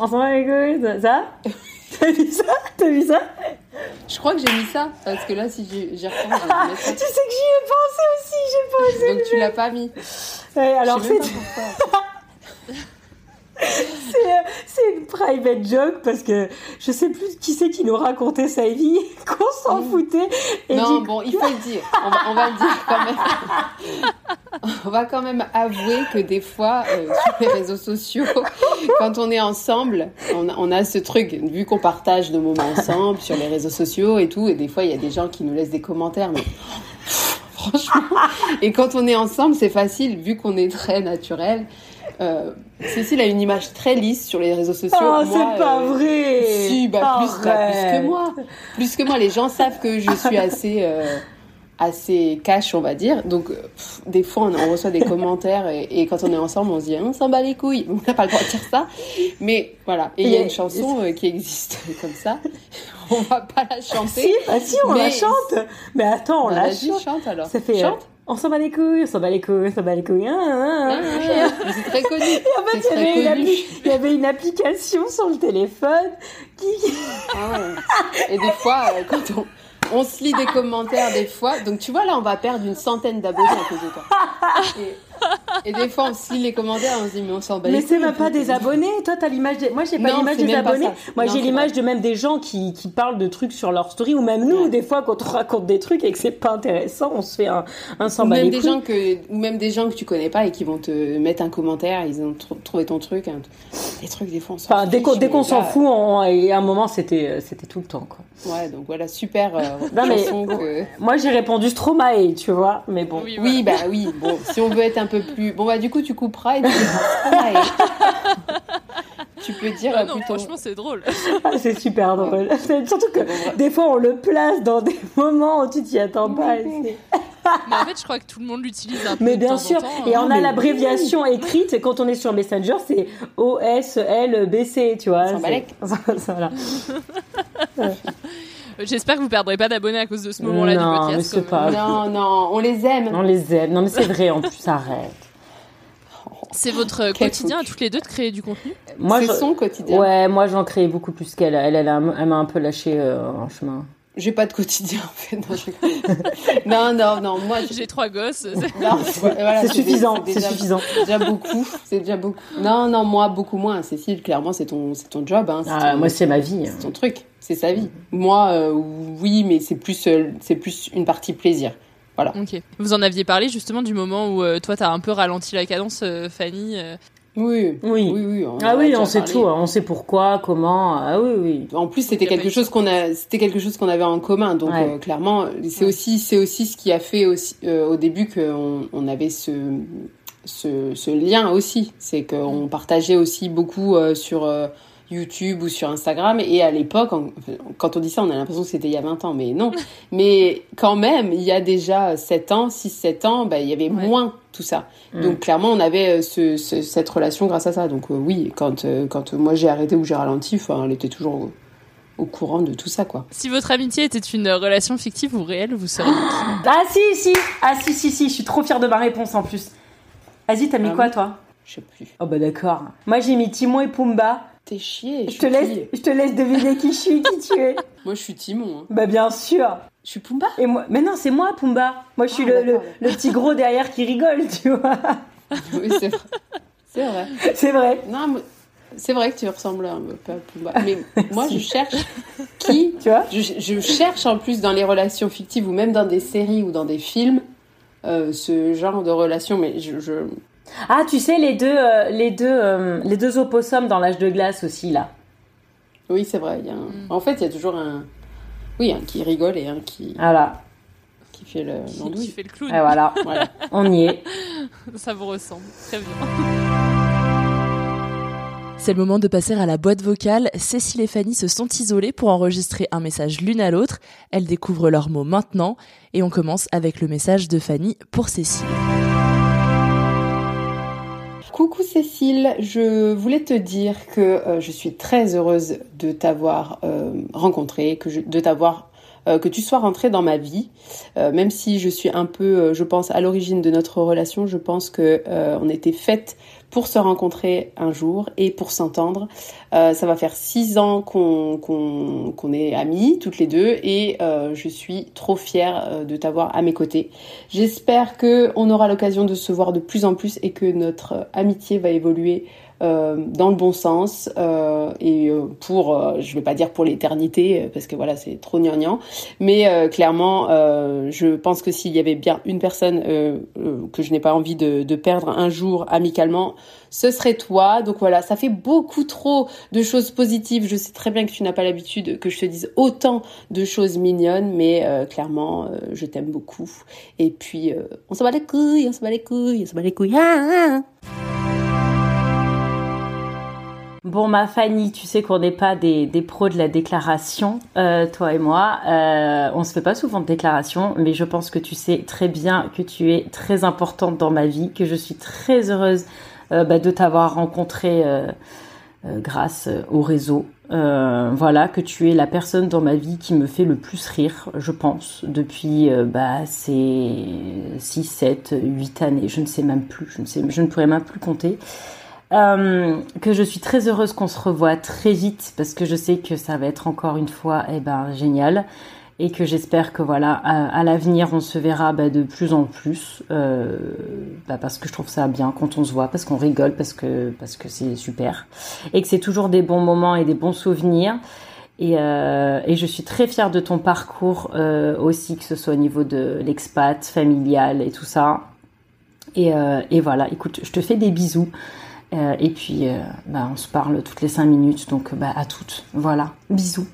On s'en va les couilles, ça <laughs> T'as vu ça T'as vu ça Je crois que j'ai mis ça, parce que là, si j'y mettre ça. Tu sais que j'y ai pensé aussi, j'ai pensé. Donc tu l'as pas mis. Ouais, alors c'est. <laughs> c'est, euh, c'est une private joke parce que je sais plus qui c'est qui nous racontait sa vie, <laughs> qu'on s'en foutait. Et non, du bon, il faut le dire. On va, on va le dire quand même. on va quand même avouer que des fois, euh, sur les réseaux sociaux, <laughs> quand on est ensemble, on a, on a ce truc, vu qu'on partage nos moments ensemble sur les réseaux sociaux et tout, et des fois, il y a des gens qui nous laissent des commentaires, mais franchement. Et quand on est ensemble, c'est facile, vu qu'on est très naturel. Euh, Cécile a une image très lisse sur les réseaux sociaux. Oh, c'est pas euh, vrai. Si, bah, plus, bah, plus que moi. Plus que moi. Les gens savent que je suis assez, euh, assez cash, on va dire. Donc, euh, pff, des fois, on, on reçoit des <laughs> commentaires et, et quand on est ensemble, on se dit, on s'en bat les couilles. On n'a pas le droit de dire ça. Mais voilà. Et il y a une chanson euh, qui existe <laughs> comme ça. <laughs> On va pas la chanter. Si, bah si, on la chante. Mais attends, on Bah, la chante. chante alors. Ça fait. euh, on s'en bat les couilles, on s'en bat les couilles, on s'en bat les couilles. Ah, ah, Ah, ah. mais c'est très connu. Et en fait, il y, avait une connu. appli- il y avait une application sur le téléphone qui. Ah. Et des fois, euh, quand on, on se lit des commentaires, des fois, donc tu vois, là, on va perdre une centaine d'abonnés à cause de toi. <laughs> Et, et des fois, on les commentaires, on se dit, mais on s'en bat les Mais c'est même pas des abonnés. Toi, t'as l'image des. Moi, j'ai pas l'image des abonnés. Moi, j'ai l'image de même des gens qui, qui parlent de trucs sur leur story, ou même nous, des fois, quand on raconte des trucs et que c'est pas intéressant, on se fait un, un Ou s'en bat même, les des couilles. gens que, ou même des gens que tu connais pas et qui vont te mettre un commentaire, ils ont tr- trouvé ton truc. hein. Des trucs, des fois, on s'en Enfin, dès qu'on, s'en fout, on- et à un moment, c'était, euh, c'était tout le temps, quoi. Ouais, donc voilà, super euh, <laughs> Non, mais- que... Moi, j'ai répondu Stromae, tu vois, mais bon. Oui, Oui, bah oui, bon, si on veut être un peu plus... Bon, bah du coup, tu couperas et tu diras. <laughs> Tu peux dire non, plutôt... franchement, c'est drôle. Ah, c'est super drôle. Surtout que des fois, on le place dans des <laughs> moments où tu t'y attends pas. et <laughs> Mais en fait, je crois que tout le monde l'utilise un peu. Mais de bien temps sûr, en temps, et hein. on a l'abréviation écrite, et quand on est sur Messenger, c'est OSLBC, tu vois. Voilà. J'espère que vous perdrez pas d'abonnés à cause de ce moment-là du Non, podcast. mais c'est pas- Non, non, on les aime. On les aime. Non, mais c'est vrai, en plus, arrête. C'est votre Quel quotidien à toutes les deux de créer du contenu? Moi, C'est je- son quotidien. Ouais, moi, j'en crée beaucoup plus qu'elle. Elle, elle, a- elle m'a un peu lâché euh, en chemin. J'ai pas de quotidien, en fait. Non, je <laughs> non, non, non, moi... J'ai trois gosses. c'est- Non, voilà, C'est suffisant, c'est déjà- suffisant. c'est déjà beaucoup. C'est déjà beaucoup. Non, non, moi, beaucoup moins. Cécile, clairement, c'est ton, c'est ton job. Hein, Ah, ton- moi, c'est ma vie. c'est ton truc. C'est sa vie. Moi, euh, oui, mais c'est plus, euh, c'est plus une partie plaisir. Voilà. Ok. Vous en aviez parlé justement du moment où euh, toi t'as un peu ralenti la cadence, euh, Fanny. Oui, Oui. oui, oui. on Ah oui, on sait parlé. tout. hein. On sait pourquoi, comment. Ah oui, oui. En plus, c'était quelque chose qu'on a, c'était quelque chose qu'on avait en commun. Donc, Ouais. euh, clairement, c'est aussi, c'est aussi ce qui a fait aussi euh, au début qu'on on avait ce, ce, ce lien aussi. C'est qu'on partageait aussi beaucoup euh, sur euh, YouTube ou sur Instagram. Et à l'époque, quand on dit ça, on a l'impression que c'était il y a 20 ans, mais non. <laughs> mais quand même, il y a déjà 7 ans, 6-7 ans, bah, il y avait Ouais. moins tout ça. Mm. Donc clairement, on avait euh, ce, ce- cette relation grâce à ça. Donc euh, oui, quand, euh, quand moi j'ai arrêté ou j'ai ralenti, enfin, elle était toujours au courant de tout ça, quoi. Si votre amitié était une relation fictive ou réelle, vous seriez <gasps> Ah si, si Ah si, si, si, je suis trop fière de ma réponse en plus. Vas-y, t'as mis Ah quoi toi? Je sais plus. Oh bah d'accord. Moi j'ai mis Timon et Pumba. T'es chier. Je te laisse, je te laisse deviner qui je suis, qui tu es. <laughs> Moi, je suis Timon. hein. Bah bien sûr. Je suis Pumba. Et moi, mais non, c'est moi Pumba. Moi je suis Ah, le, le, petit gros derrière qui rigole, tu vois. <laughs> oui, c'est vrai. C'est vrai. C'est vrai. Non, mais c'est vrai que tu ressembles un peu à Pumba. Mais <laughs> moi, je cherche qui. Tu vois je, je cherche en plus dans les relations fictives ou même dans des séries ou dans des films euh, ce genre de relation. Mais je, je- Ah, tu sais les deux, euh, les deux, euh, les deux opossums dans l'âge de glace aussi là. oui, c'est vrai. il y a un- En fait, il y a toujours un. Oui, un qui rigole et un qui, Voilà. qui fait le qui l'andouille. fait le clown. Et voilà. Voilà. <laughs> On y est. <laughs> Ça vous ressemble. Très bien. <laughs> C'est le moment de passer à la boîte vocale. Cécile et Fanny se sont isolées pour enregistrer un message l'une à l'autre. Elles découvrent leurs mots maintenant et on commence avec le message de Fanny pour Cécile. Coucou Cécile, je voulais te dire que euh, je suis très heureuse de t'avoir euh, rencontré, que je- de t'avoir euh, que tu sois rentrée dans ma vie, Euh, même si je suis un peu, euh, je pense, à l'origine de notre relation, je pense que on était faites pour se rencontrer un jour et pour s'entendre. Ça va faire six ans qu'on qu'on qu'on est amis toutes les deux et je suis trop fière de t'avoir à mes côtés. J'espère que on aura l'occasion de se voir de plus en plus et que notre amitié va évoluer euh, dans le bon sens euh, et euh, pour, euh, je vais pas dire pour l'éternité euh, parce que voilà c'est trop gnangnan, mais euh, clairement je pense que s'il y avait bien une personne que je n'ai pas envie de, de perdre un jour amicalement, ce serait toi. Donc voilà, ça fait beaucoup trop de choses positives. Je sais très bien que tu n'as pas l'habitude que je te dise autant de choses mignonnes, mais clairement je t'aime beaucoup. Et puis on se bat les couilles, on se bat les couilles, on se bat les couilles. Ah, ah. Bon, ma Fanny, tu sais qu'on n'est pas des, des pros de la déclaration, euh, toi et moi. Euh, on se fait pas souvent de déclaration, mais je pense que tu sais très bien que tu es très importante dans ma vie, que je suis très heureuse euh, bah, de t'avoir rencontré euh, grâce au réseau. Voilà, que tu es la personne dans ma vie qui me fait le plus rire, je pense, depuis bah, ces 6, 7, 8 années. Je ne sais même plus, je ne, sais, je ne pourrais même plus compter. Euh, que je suis très heureuse qu'on se revoie très vite parce que je sais que ça va être encore une fois eh ben génial. Et que j'espère que voilà à, l'avenir on se verra bah, de plus en plus. Euh, bah, parce que je trouve ça bien quand on se voit parce qu'on rigole parce que parce que c'est super. Et que c'est toujours des bons moments et des bons souvenirs. Et, euh, et je suis très fière de ton parcours aussi que ce soit au niveau de l'expat familial et tout ça. Et, et voilà. Écoute je te fais des bisous euh, et puis, euh, bah, on se parle toutes les cinq minutes, donc bah, à toutes. Voilà, bisous.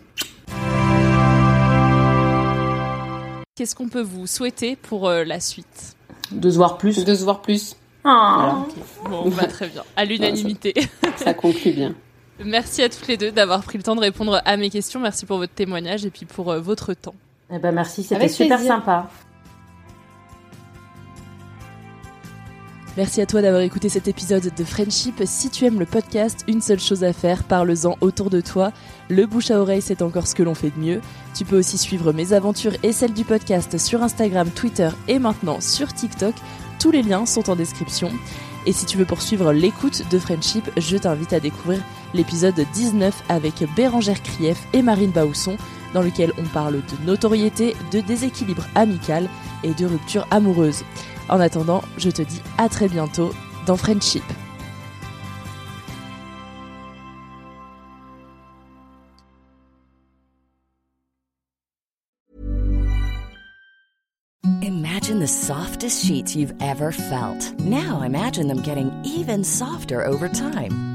Qu'est-ce qu'on peut vous souhaiter pour euh, la suite? De se voir plus. De se voir plus. Ah. Bon, bah, très bien. À l'unanimité. Ça conclut bien. <laughs> Merci à toutes les deux d'avoir pris le temps de répondre à mes questions. Merci pour votre témoignage et puis pour euh, votre temps. Eh ben merci, c'était super plaisir. sympa. Merci à toi d'avoir écouté cet épisode de Friendship. Si tu aimes le podcast, une seule chose à faire, parle-en autour de toi. Le bouche à oreille, c'est encore ce que l'on fait de mieux. Tu peux aussi suivre mes aventures et celles du podcast sur Instagram, Twitter et maintenant sur TikTok. Tous les liens sont en description. Et si tu veux poursuivre l'écoute de Friendship, je t'invite à découvrir l'épisode 19 avec Bérangère Krief et Marine Baousson, dans lequel on parle de notoriété, de déséquilibre amical et de rupture amoureuse. En attendant, je te dis à très bientôt dans Friendship. Imagine the softest sheets you've ever felt. Now imagine them getting even softer over time.